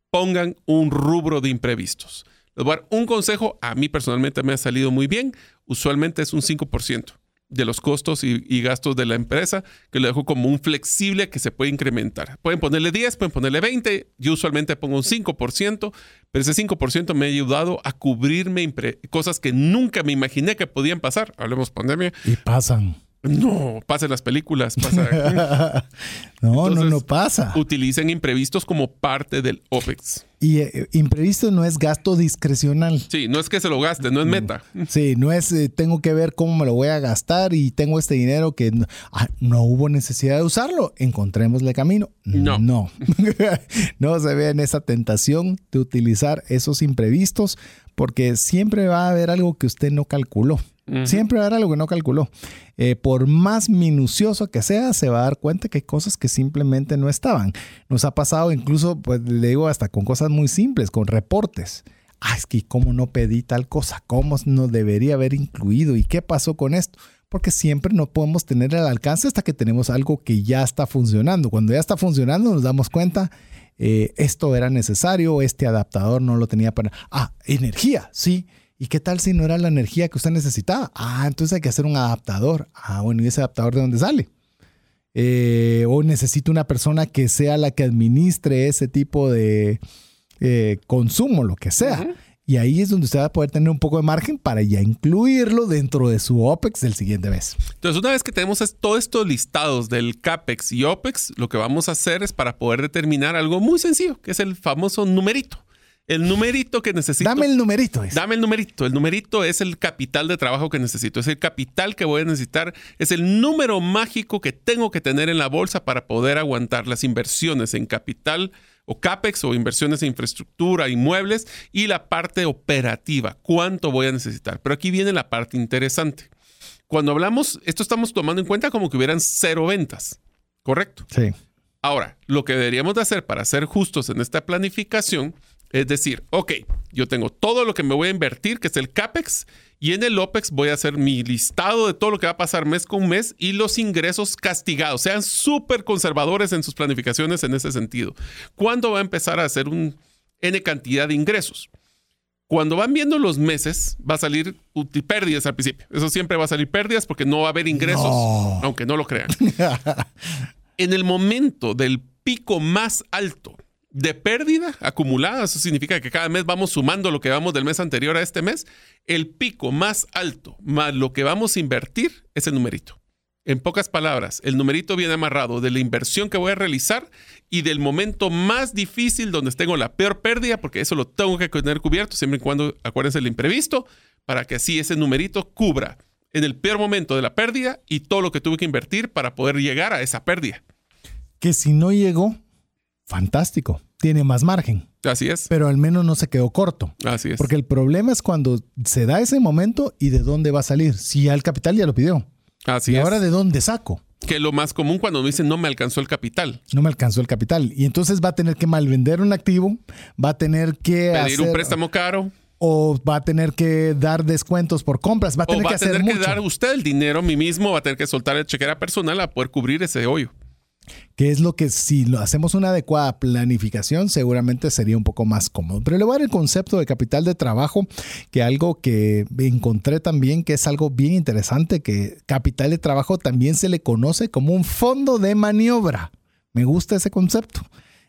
pongan un rubro de imprevistos. Les voy un consejo, a mí personalmente me ha salido muy bien, usualmente es un 5% de los costos y, gastos de la empresa, que lo dejo como un flexible que se puede incrementar. Pueden ponerle 10, pueden ponerle 20, yo usualmente pongo un 5%, pero ese 5% me ha ayudado a cubrirme cosas que nunca me imaginé que podían pasar. Hablemos pandemia. Y pasan. No, pasen las películas. [LAUGHS] no, no, no pasa. Utilicen imprevistos como parte del OPEX. Y eh, imprevisto no es gasto discrecional. Sí, no es que se lo gaste, no es meta. [LAUGHS] Sí, no es eh, tengo que ver cómo me lo voy a gastar y tengo este dinero que no, ah, no hubo necesidad de usarlo. Encontrémosle camino. No. No. [LAUGHS] no se ve en esa tentación de utilizar esos imprevistos porque siempre va a haber algo que usted no calculó. Siempre va a haber algo que no calculó. Eh, por más minucioso que sea, se va a dar cuenta que hay cosas que simplemente no estaban. Nos ha pasado incluso, pues le digo, hasta con cosas muy simples, con reportes. Ah, es que cómo no pedí tal cosa, cómo no debería haber incluido y qué pasó con esto. Porque siempre no podemos tener el alcance hasta que tenemos algo que ya está funcionando. Cuando ya está funcionando nos damos cuenta, eh, esto era necesario, este adaptador no lo tenía para... Ah, energía, sí ¿Y qué tal si no era la energía que usted necesitaba? Ah, entonces hay que hacer un adaptador. Ah, bueno, ¿y ese adaptador de dónde sale? Eh, o necesito una persona que sea la que administre ese tipo de eh, consumo, lo que sea. Y ahí es donde usted va a poder tener un poco de margen para ya incluirlo dentro de su OPEX del siguiente mes. Entonces, una vez que tenemos todos estos listados del CAPEX y OPEX, lo que vamos a hacer es para poder determinar algo muy sencillo, que es el famoso numerito. El numerito que necesito. Dame el numerito. Dame el numerito. El numerito es el capital de trabajo que necesito. Es el capital que voy a necesitar. Es el número mágico que tengo que tener en la bolsa para poder aguantar las inversiones en capital o CAPEX o inversiones en infraestructura, inmuebles y la parte operativa. ¿Cuánto voy a necesitar? Pero aquí viene la parte interesante. Cuando hablamos, esto estamos tomando en cuenta como que hubieran cero ventas. ¿Correcto? Sí. Ahora, lo que deberíamos de hacer para ser justos en esta planificación es decir, ok, yo tengo todo lo que me voy a invertir, que es el CAPEX, y en el OPEX voy a hacer mi listado de todo lo que va a pasar mes con mes y los ingresos castigados. Sean súper conservadores en sus planificaciones en ese sentido. ¿Cuándo va a empezar a hacer un N cantidad de ingresos? Cuando van viendo los meses, va a salir pérdidas al principio. Eso siempre va a salir pérdidas porque no va a haber ingresos, aunque no lo crean. [LAUGHS] en el momento del pico más alto de pérdida acumulada, eso significa que cada mes vamos sumando lo que vamos del mes anterior a este mes, el pico más alto más lo que vamos a invertir es el numerito. En pocas palabras, el numerito viene amarrado de la inversión que voy a realizar y del momento más difícil donde tengo la peor pérdida, porque eso lo tengo que tener cubierto, siempre y cuando acuérdense el imprevisto, para que así ese numerito cubra en el peor momento de la pérdida y todo lo que tuve que invertir para poder llegar a esa pérdida. Que si no llegó, fantástico, tiene más margen. Así es. Pero al menos no se quedó corto. Así es. Porque el problema es cuando se da ese momento y de dónde va a salir. Si ya el capital ya lo pidió. Así ¿Y es. ahora de dónde saco? Que es lo más común cuando me dicen no me alcanzó el capital. No me alcanzó el capital. Y entonces va a tener que malvender un activo, va a tener que Pedir un préstamo caro. O va a tener que dar descuentos por compras, va a tener o va que a tener que dar usted el dinero a mí mismo, va a tener que soltar el chequera personal a poder cubrir ese hoyo. Que es lo que si hacemos una adecuada planificación seguramente sería un poco más cómodo. Pero le voy a dar el concepto de capital de trabajo, que algo que encontré también que es algo bien interesante, que capital de trabajo también se le conoce como un fondo de maniobra. Me gusta ese concepto.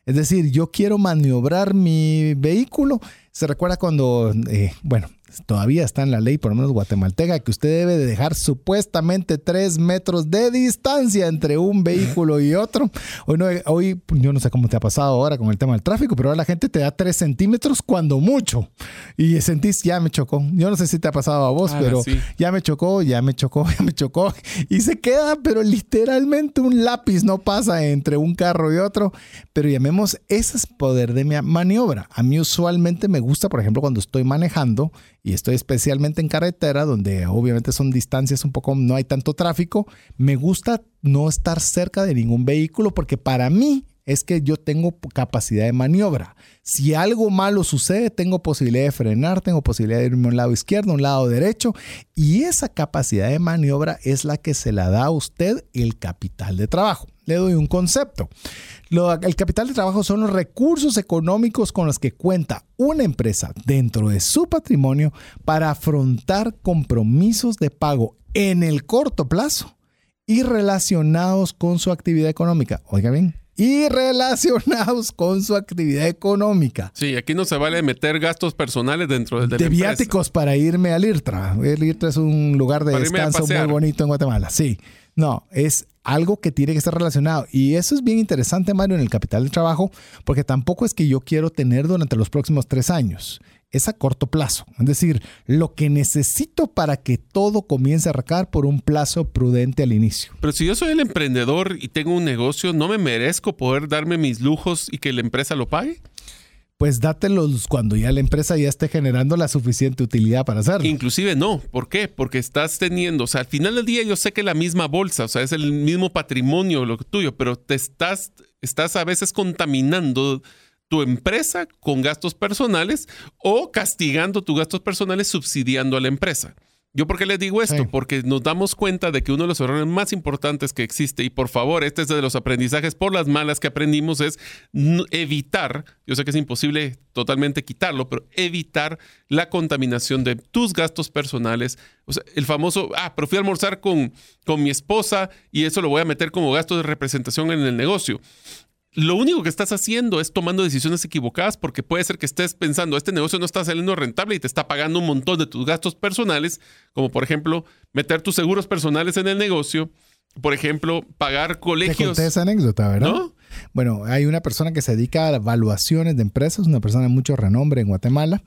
Es decir, yo quiero maniobrar mi vehículo. Se recuerda cuando, eh, bueno, todavía está en la ley, por lo menos guatemalteca, que usted debe de dejar supuestamente tres metros de distancia entre un vehículo y otro. Hoy, no, hoy yo no sé cómo te ha pasado ahora con el tema del tráfico, pero ahora la gente te da tres centímetros cuando mucho. Y sentís, ya me chocó. Yo no sé si te ha pasado a vos, Ah, pero sí. ya me chocó, ya me chocó, [LAUGHS] ya me chocó. Y se queda, pero literalmente un lápiz no pasa entre un carro y otro. Pero llamemos, ese es poder de mi maniobra. A mí usualmente me gusta, por ejemplo, cuando estoy manejando y estoy especialmente en carretera, donde obviamente son distancias un poco, no hay tanto tráfico, me gusta no estar cerca de ningún vehículo porque para mí es que yo tengo capacidad de maniobra. Si algo malo sucede, tengo posibilidad de frenar, tengo posibilidad de irme a un lado izquierdo, a un lado derecho, y esa capacidad de maniobra es la que se la da a usted el capital de trabajo. Le doy un concepto. El capital de trabajo son los recursos económicos con los que cuenta una empresa dentro de su patrimonio para afrontar compromisos de pago en el corto plazo y relacionados con su actividad económica. Oiga bien, y relacionados con su actividad económica. Sí, aquí no se vale meter gastos personales dentro del de, De la empresa. viáticos para irme al IRTRA. El IRTRA es un lugar de Para descanso muy bonito en Guatemala. Sí, no, es algo que tiene que estar relacionado. Y eso es bien interesante, Mario, en el capital de trabajo, porque tampoco es que yo quiero tener durante los próximos tres años. Es a corto plazo. Es decir, lo que necesito para que todo comience a arrancar por un plazo prudente al inicio. Pero si yo soy el emprendedor y tengo un negocio, ¿no me merezco poder darme mis lujos y que la empresa lo pague? Pues dátelos cuando ya la empresa ya esté generando la suficiente utilidad para hacerlo. Inclusive no. ¿Por qué? Porque estás teniendo, o sea, al final del día yo sé que la misma bolsa, o sea, es el mismo patrimonio lo tuyo, pero te estás, estás a veces contaminando tu empresa con gastos personales o castigando tus gastos personales subsidiando a la empresa. ¿Yo por qué les digo esto? Sí. Porque nos damos cuenta de que uno de los errores más importantes que existe, y por favor, este es de los aprendizajes por las malas que aprendimos, es evitar, yo sé que es imposible totalmente quitarlo, pero evitar la contaminación de tus gastos personales. O sea, el famoso, ah, pero fui a almorzar con, con mi esposa y eso lo voy a meter como gasto de representación en el negocio lo único que estás haciendo es tomando decisiones equivocadas porque puede ser que estés pensando, este negocio no está saliendo rentable y te está pagando un montón de tus gastos personales, como por ejemplo meter tus seguros personales en el negocio, por ejemplo, pagar Te colegios. conté esa anécdota, ¿verdad? ¿No? Bueno, hay una persona que se dedica a evaluaciones de empresas, una persona de mucho renombre en Guatemala,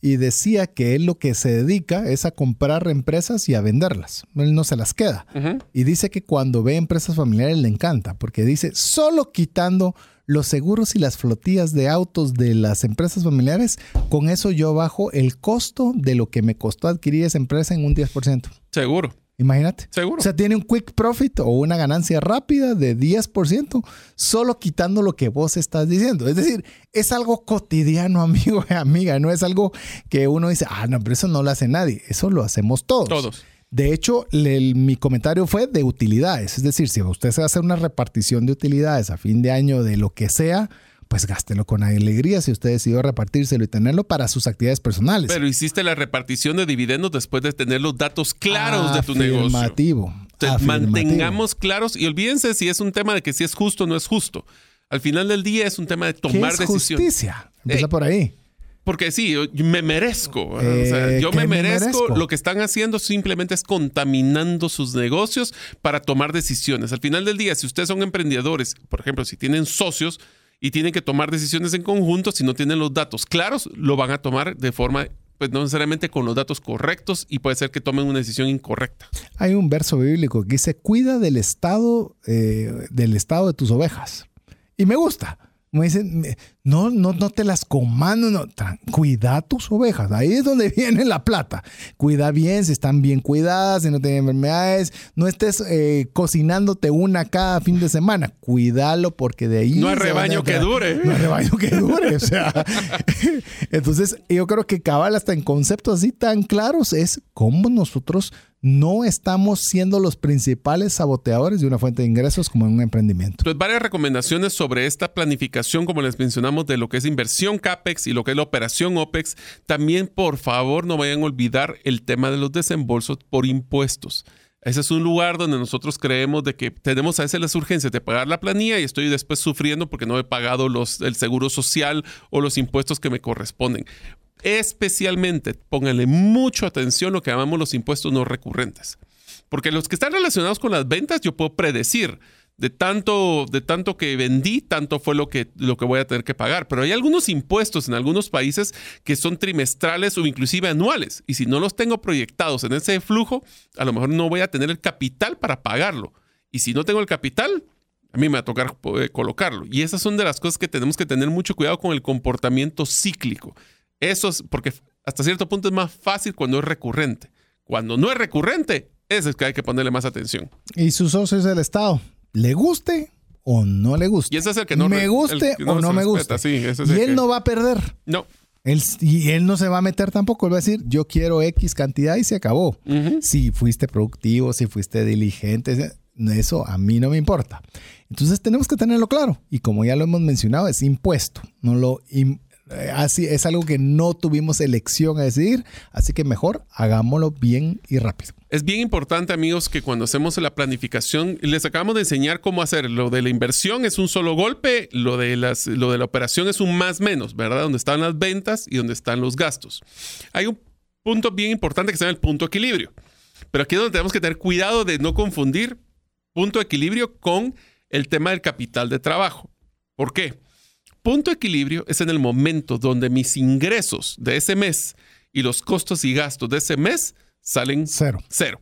y decía que él lo que se dedica es a comprar empresas y a venderlas. Él no se las queda. Y dice que cuando ve empresas familiares le encanta, porque dice, solo quitando los seguros y las flotillas de autos de las empresas familiares, con eso yo bajo el costo de lo que me costó adquirir esa empresa en un 10%. Seguro. Imagínate. Seguro. O sea, tiene un quick profit o una ganancia rápida de 10% solo quitando lo que vos estás diciendo. Es decir, es algo cotidiano, [LAUGHS] amigo y amiga. No es algo que uno dice, ah, no, pero eso no lo hace nadie. Eso lo hacemos todos. Todos. De hecho, mi comentario fue de utilidades. Es decir, si usted se hacer una repartición de utilidades a fin de año de lo que sea, pues gástelo con alegría si usted decidió repartírselo y tenerlo para sus actividades personales. Pero hiciste la repartición de dividendos después de tener los datos claros de tu negocio. Afirmativo. Entonces, mantengamos claros y olvídense si es un tema de que si es justo o no es justo. Al final del día es un tema de ¿Qué tomar es decisiones. justicia? Empieza Ey. por ahí. Porque sí, yo me merezco. O sea, Eh, yo ¿qué me me merezco. merezco? Lo que están haciendo simplemente es contaminando sus negocios para tomar decisiones. Al final del día, si ustedes son emprendedores, por ejemplo, si tienen socios y tienen que tomar decisiones en conjunto, si no tienen los datos claros, lo van a tomar de forma, pues no necesariamente con los datos correctos y puede ser que tomen una decisión incorrecta. Hay un verso bíblico que dice, cuida del estado, eh, del estado de tus ovejas. Y me gusta. Me dicen, no, no, no te las comando, no, cuida tus ovejas. Ahí es donde [LAUGHS] viene la plata. Cuida bien, si están bien cuidadas, si no tienen enfermedades. No estés eh, cocinándote una cada fin de semana. Cuídalo porque de ahí... No hay rebaño que dure. No hay rebaño que dure. O sea, [LAUGHS] entonces yo creo que cabal hasta en conceptos así tan claros es cómo nosotros no estamos siendo los principales saboteadores de una fuente de ingresos como en un emprendimiento. Pues varias recomendaciones sobre esta planificación, como les mencionamos, de lo que es inversión CAPEX y lo que es la operación OPEX. También, por favor, no vayan a olvidar el tema de los desembolsos por impuestos. Ese es un lugar donde nosotros creemos de que tenemos a veces las urgencias de pagar la planilla y estoy después sufriendo porque no he pagado el seguro social o los impuestos que me corresponden. Especialmente, pónganle mucho atención lo que llamamos los impuestos no recurrentes. Porque los que están relacionados con las ventas, yo puedo predecir de tanto, de tanto que vendí, tanto fue lo que, lo que voy a tener que pagar. Pero hay algunos impuestos en algunos países que son trimestrales o inclusive anuales. Y si no los tengo proyectados en ese flujo, a lo mejor no voy a tener el capital para pagarlo. Y si no tengo el capital, a mí me va a tocar eh, colocarlo. Y esas son de las cosas que tenemos que tener mucho cuidado con el comportamiento cíclico. Eso es porque hasta cierto punto es más fácil cuando es recurrente. Cuando no es recurrente, ese es que hay que ponerle más atención. Y su socio es el Estado. ¿Le guste o no le guste? Y ese es el que no me guste o no me guste. sí, y él que- no va a perder. No. Él, y él no se va a meter tampoco. Él va a decir, yo quiero X cantidad y se acabó. Si fuiste productivo, si fuiste diligente, eso a mí no me importa. Entonces tenemos que tenerlo claro. Y como ya lo hemos mencionado, es impuesto. No lo así es algo que no tuvimos elección a decidir. Así que mejor hagámoslo bien y rápido. Es bien importante, amigos, que cuando hacemos la planificación, les acabamos de enseñar cómo hacer. Lo de la inversión es un solo golpe, lo de, lo de la operación es un más menos, ¿verdad? Donde están las ventas y donde están los gastos. Hay un punto bien importante que se llama el punto equilibrio. Pero aquí es donde tenemos que tener cuidado de no confundir punto equilibrio con el tema del capital de trabajo. ¿Por qué? Punto equilibrio es en el momento donde mis ingresos de ese mes y los costos y gastos de ese mes salen Cero. cero.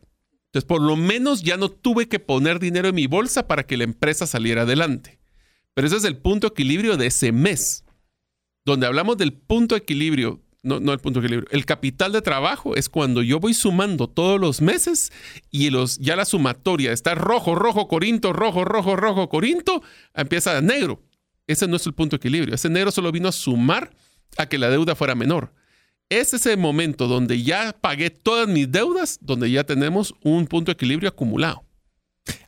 Entonces, por lo menos ya no tuve que poner dinero en mi bolsa para que la empresa saliera adelante. Pero ese es el punto equilibrio de ese mes. Donde hablamos del punto equilibrio, no, no el punto equilibrio, el capital de trabajo es cuando yo voy sumando todos los meses y los, ya la sumatoria está rojo, rojo, corinto, rojo, rojo, rojo, corinto, empieza a negro. Ese no es el punto de equilibrio. Ese negro solo vino a sumar a que la deuda fuera menor. Es ese momento donde ya pagué todas mis deudas, donde ya tenemos un punto de equilibrio acumulado.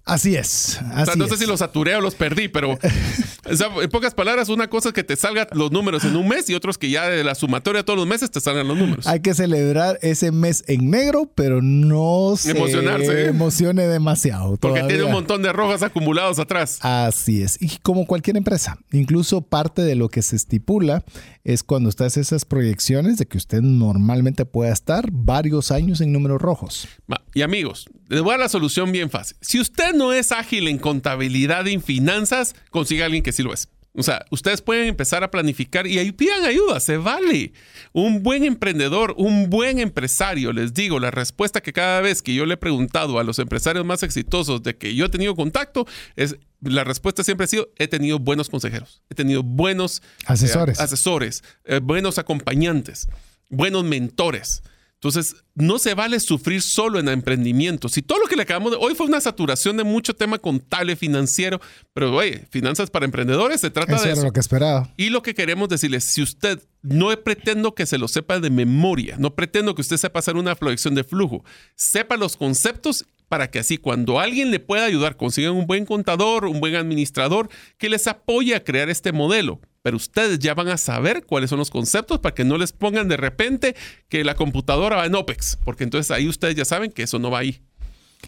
Así es. O sea, no sé es. si los saturé o los perdí, pero [LAUGHS] o sea, en pocas palabras, una cosa es que te salgan los números en un mes y otros que ya de la sumatoria todos los meses te salgan los números. Hay que celebrar ese mes en negro, pero no se Emocionarse. emocione demasiado. Porque tiene un montón de rojas acumulados atrás. Así es. Y como cualquier empresa, incluso parte de lo que se estipula es cuando hace esas proyecciones de que usted normalmente pueda estar varios años en números rojos. Y amigos, les voy a dar la solución bien fácil. Si usted no es ágil en contabilidad y en finanzas, consiga a alguien que sí lo es. O sea, ustedes pueden empezar a planificar y ahí pidan ayuda, se vale. Un buen emprendedor, un buen empresario, les digo, la respuesta que cada vez que yo le he preguntado a los empresarios más exitosos de que yo he tenido contacto, es la respuesta siempre ha sido, he tenido buenos consejeros, he tenido buenos eh, Asesores. asesores, eh, buenos acompañantes, buenos mentores. Entonces, no se vale sufrir solo en emprendimiento. Si todo lo que le acabamos de... Hoy fue una saturación de mucho tema contable, financiero, pero oye, finanzas para emprendedores se trata Eso de era eso. lo que esperaba. Y lo que queremos decirles, si usted no pretendo que se lo sepa de memoria, no pretendo que usted sepa hacer una proyección de flujo, sepa los conceptos para que así cuando alguien le pueda ayudar, consigan un buen contador, un buen administrador que les apoye a crear este modelo. Pero ustedes ya van a saber cuáles son los conceptos para que no les pongan de repente que la computadora va en OPEX, porque entonces ahí ustedes ya saben que eso no va ahí.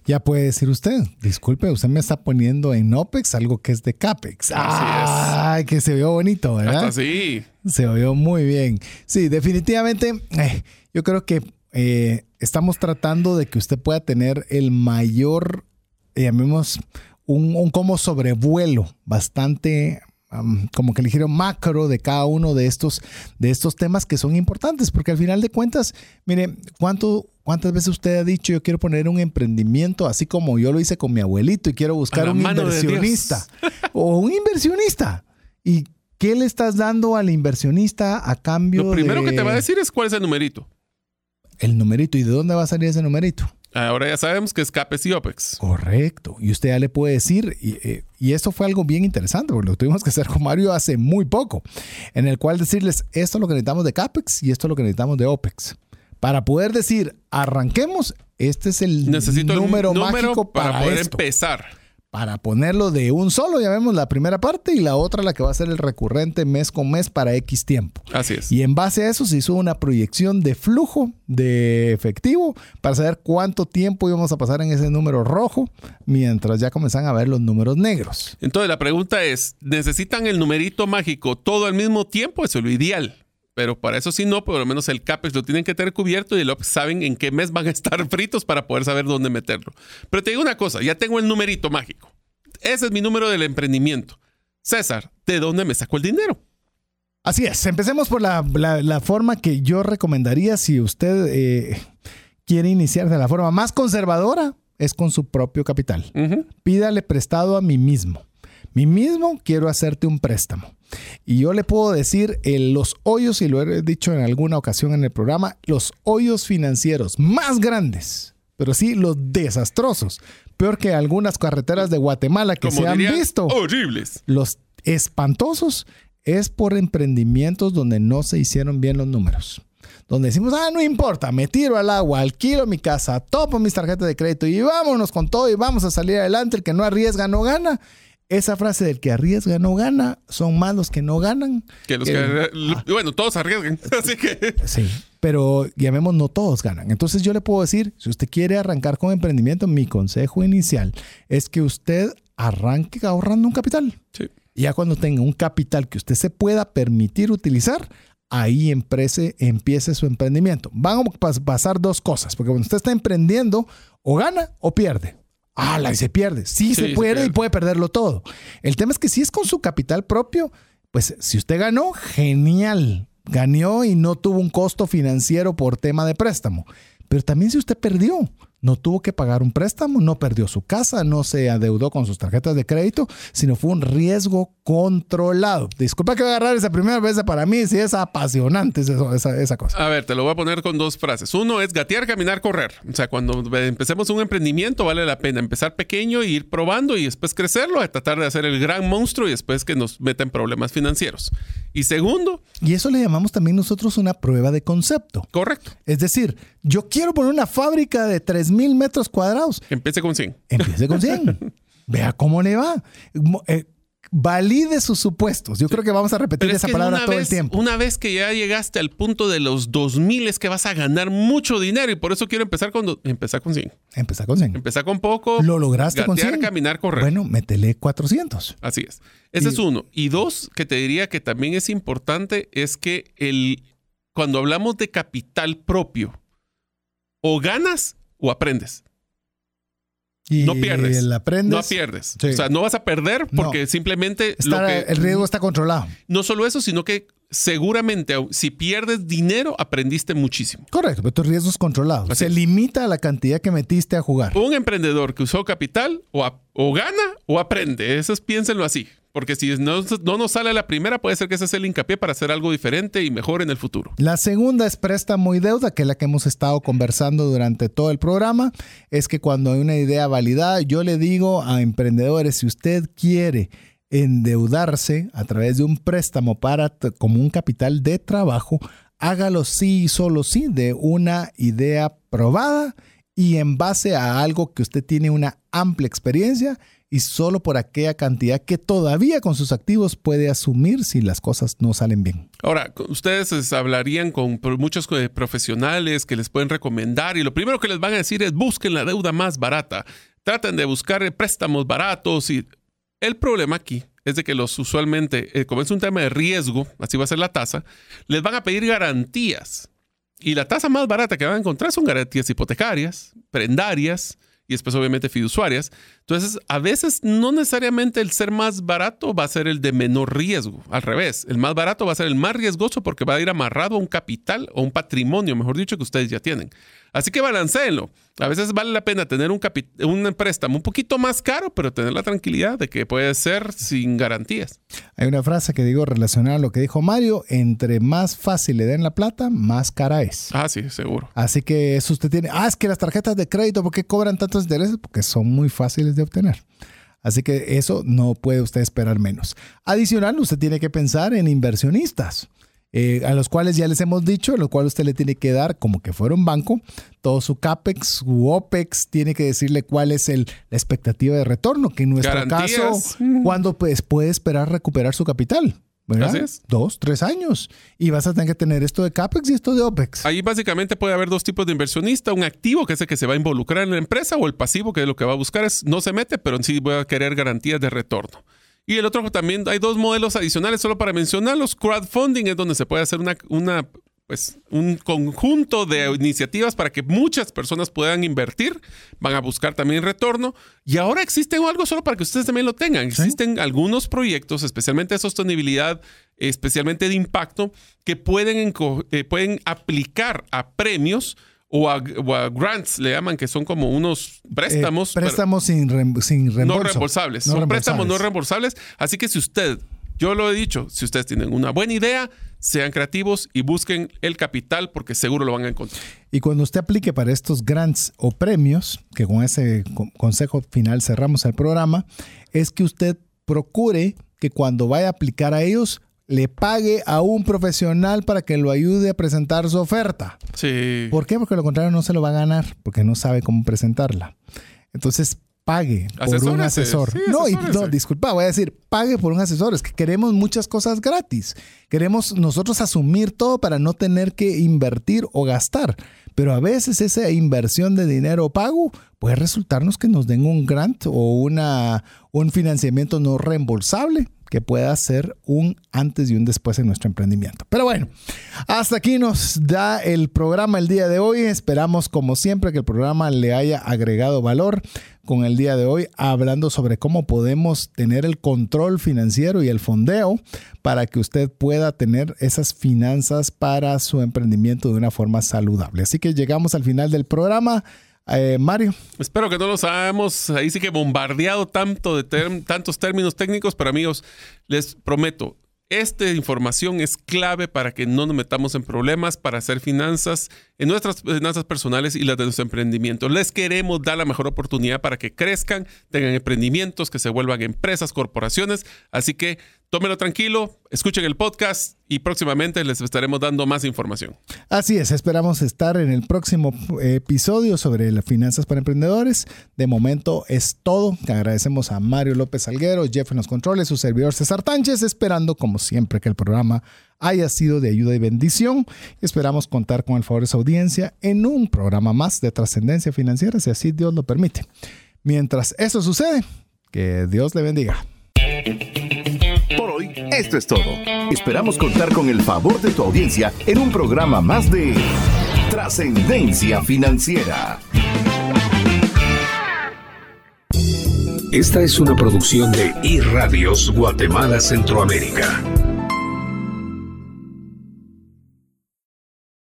Ya puede decir usted, disculpe, usted me está poniendo en OPEX algo que es de CAPEX. Así Ay, que se vio bonito, ¿verdad? Así. Se oyó muy bien. Sí, definitivamente, eh, yo creo que eh, estamos tratando de que usted pueda tener el mayor, llamemos, un, un como sobrevuelo bastante um, como que ligero macro de cada uno de estos, de estos temas que son importantes, porque al final de cuentas, mire, ¿cuánto, ¿cuántas veces usted ha dicho yo quiero poner un emprendimiento así como yo lo hice con mi abuelito y quiero buscar un de inversionista o un inversionista? ¿Y qué le estás dando al inversionista a cambio Lo primero de que te va a decir es cuál es el numerito. El numerito y de dónde va a salir ese numerito? Ahora ya sabemos que es CAPEX y OPEX. Correcto. Y usted ya le puede decir, y, eh, y esto fue algo bien interesante, porque lo tuvimos que hacer con Mario hace muy poco, en el cual decirles, esto es lo que necesitamos de CAPEX y esto es lo que necesitamos de OPEX. Para poder decir, arranquemos, este es el Necesito número, el número mágico para, para, poder esto. empezar. Para ponerlo de un solo, ya vemos la primera parte y la otra la que va a ser el recurrente mes con mes para X tiempo. Así es. Y en base a eso se hizo una proyección de flujo de efectivo para saber cuánto tiempo íbamos a pasar en ese número rojo mientras ya comenzan a ver los números negros. Entonces la pregunta es, ¿necesitan el numerito mágico todo al mismo tiempo? Eso es lo ideal. Pero para eso sí no, por lo menos el CAPEX lo tienen que tener cubierto y el OPEX saben en qué mes van a estar [LAUGHS] fritos para poder saber dónde meterlo. Pero te digo una cosa, ya tengo el numerito mágico. Ese es mi número del emprendimiento. César, ¿de dónde me saco el dinero? Así es, empecemos por la, la- la forma que yo recomendaría si usted eh, quiere iniciar de la forma más conservadora, es con su propio capital. Pídale prestado a mí mismo. Mí mismo quiero hacerte un préstamo. Y yo le puedo decir eh, los hoyos, y lo he dicho en alguna ocasión en el programa, los hoyos financieros más grandes, pero sí los desastrosos, peor que algunas carreteras de Guatemala que Como se han visto, horribles. los espantosos, es por emprendimientos donde no se hicieron bien los números. Donde decimos, ah, no importa, me tiro al agua, alquilo mi casa, topo mis tarjetas de crédito y vámonos con todo y vamos a salir adelante. El que no arriesga no gana. Esa frase del que arriesga no gana son más los que no ganan. Que los que- que, bueno, todos arriesgan. [LAUGHS] Así que Sí, pero llamemos no todos ganan. Entonces yo le puedo decir, si usted quiere arrancar con emprendimiento, mi consejo inicial es que usted arranque ahorrando un capital. sí. Y Ya cuando tenga un capital que usted se pueda permitir utilizar, ahí emprese, empiece su emprendimiento. Van a pas- pasar dos cosas, porque cuando usted está emprendiendo, o gana o pierde. Ah, la y se pierde. Sí, Sí, se se puede y puede perderlo todo. El tema es que si es con su capital propio, pues si usted ganó, genial. Ganó y no tuvo un costo financiero por tema de préstamo. Pero también si usted perdió, no tuvo que pagar un préstamo, no perdió su casa, no se adeudó con sus tarjetas de crédito, sino fue un riesgo controlado. Disculpa que voy a agarrar esa primera vez para mí, sí es apasionante esa, esa cosa. A ver, te lo voy a poner con dos frases. Uno es gatear, caminar, correr. O sea, cuando empecemos un emprendimiento vale la pena empezar pequeño e ir probando y después crecerlo, a tratar de hacer el gran monstruo y después que nos meta en problemas financieros. Y segundo, Y eso le llamamos también nosotros una prueba de concepto. correcto, Es decir, yo quiero poner una fábrica de 3.000 metros cuadrados. empiece con 100. Empiece con 100. [LAUGHS] Vea cómo le va. Eh, valide sus supuestos. Yo creo que vamos a repetir es esa palabra todo vez, el tiempo. una vez que ya llegaste al punto de los 2000 es que vas a ganar mucho dinero y por eso quiero empezar con, empezar con 100. Empezar con 100. Empezar con poco. Lo lograste con gatear, 100. caminar, correr. Bueno, métele 400. Así es. Ese Y- es uno. Y dos, que te diría que también es importante, es que el, cuando hablamos de capital propio, o ganas o aprendes. Y No pierdes. el aprendes. No pierdes. Sí. O sea, no vas a perder No. porque simplemente Está- lo que, el riesgo está controlado. no solo eso, sino que seguramente si pierdes dinero, aprendiste muchísimo. Correcto, pero tu riesgo es controlado. Así Se es. limita a la cantidad que metiste a jugar. Un emprendedor que usó capital o, a- o gana o aprende. Eso es, piénsenlo así. Porque si no, no nos sale la primera, puede ser que ese sea el hincapié para hacer algo diferente y mejor en el futuro. La segunda es préstamo y deuda, que es la que hemos estado conversando durante todo el programa. Es que cuando hay una idea validada, yo le digo a emprendedores, si usted quiere endeudarse a través de un préstamo para como un capital de trabajo, hágalo sí y solo sí de una idea probada y en base a algo que usted tiene una amplia experiencia y solo por aquella cantidad que todavía con sus activos puede asumir si las cosas no salen bien. Ahora, ustedes hablarían con muchos eh, profesionales que les pueden recomendar y lo primero que les van a decir es busquen la deuda más barata. Traten de buscar préstamos baratos y el problema aquí es de que los usualmente, eh, como es un tema de riesgo, así va a ser la tasa, les van a pedir garantías. Y la tasa más barata que van a encontrar son garantías hipotecarias, prendarias, y después obviamente fiduciarias. Entonces, a veces no necesariamente el ser más barato va a ser el de menor riesgo, al revés, el más barato va a ser el más riesgoso porque va a ir amarrado a un capital o un patrimonio, mejor dicho, que ustedes ya tienen. Así que balanceenlo. A veces vale la pena tener un, un préstamo un poquito más caro, pero tener la tranquilidad de que puede ser sin garantías. Hay una frase que digo relacionada a lo que dijo Mario, entre más fácil le den la plata, más cara es. Ah, sí, seguro. Así que eso usted tiene, ah, es que las tarjetas de crédito, ¿por qué cobran tantos intereses? Porque son muy fáciles de obtener. Así que eso no puede usted esperar menos. Adicional, usted tiene que pensar en inversionistas. Eh, a los cuales ya les hemos dicho, a los cuales usted le tiene que dar como que fuera un banco, todo su CAPEX, su OPEX, tiene que decirle cuál es el, la expectativa de retorno, que en nuestro caso, cuando pues, puede esperar recuperar su capital. ¿verdad? Dos, tres años. Y vas a tener que tener esto de CAPEX y esto de OPEX. Ahí básicamente puede haber dos tipos de inversionista. Un activo, que es el que se va a involucrar en la empresa, o el pasivo, que es lo que va a buscar es no se mete, pero en sí voy a querer garantías de retorno. Y el otro también hay dos modelos adicionales solo para mencionarlos. Crowdfunding es donde se puede hacer una, una pues un conjunto de iniciativas para que muchas personas puedan invertir, van a buscar también retorno y ahora existe algo solo para que ustedes también lo tengan. Existen algunos proyectos, especialmente de sostenibilidad, especialmente de impacto, que pueden, eh, pueden aplicar a premios o a, grants, le llaman, que son como unos préstamos. Eh, préstamos sin, sin reembolso. No reembolsables. son préstamos no reembolsables. Así que si usted, yo lo he dicho, si ustedes tienen una buena idea, sean creativos y busquen el capital porque seguro lo van a encontrar. Y cuando usted aplique para estos grants o premios, que con ese consejo final cerramos el programa, es que usted procure que cuando vaya a aplicar a ellos le pague a un profesional para que lo ayude a presentar su oferta. Sí. ¿Por qué? Porque lo contrario no se lo va a ganar, porque no sabe cómo presentarla. Entonces, pague por un asesor. no, y, no, disculpa, voy a decir, pague por un asesor. Es que queremos muchas cosas gratis. Queremos nosotros asumir todo para no tener que invertir o gastar. Pero a veces esa inversión de dinero pago puede resultarnos que nos den un grant o una, un financiamiento no reembolsable que pueda ser un antes y un después en nuestro emprendimiento. Pero bueno, hasta aquí nos da el programa el día de hoy. Esperamos como siempre que el programa le haya agregado valor con el día de hoy hablando sobre cómo podemos tener el control financiero y el fondeo para que usted pueda tener esas finanzas para su emprendimiento de una forma saludable. Así que llegamos al final del programa. Eh, Mario. Espero que no los hayamos ahí sí que bombardeado tanto de tantos términos técnicos, pero amigos, les prometo, esta información es clave para que no nos metamos en problemas para hacer finanzas, en nuestras finanzas personales y las de nuestro emprendimiento. Les queremos dar la mejor oportunidad para que crezcan, tengan emprendimientos, que se vuelvan empresas, corporaciones. Así que tómenlo tranquilo, escuchen el podcast y próximamente les estaremos dando más información. Así es, esperamos estar en el próximo episodio sobre las finanzas para emprendedores. De momento es todo. Agradecemos a Mario López Salguero, Jeff en los controles, su servidor César Tánchez, esperando como siempre que el programa haya sido de ayuda y bendición. Esperamos contar con el favor de su audiencia en un programa más de trascendencia financiera, si así Dios lo permite. Mientras eso sucede, que Dios le bendiga. Por hoy, esto es todo. Esperamos contar con el favor de tu audiencia en un programa más de Trascendencia Financiera. Esta es una producción de iRadios Guatemala Centroamérica.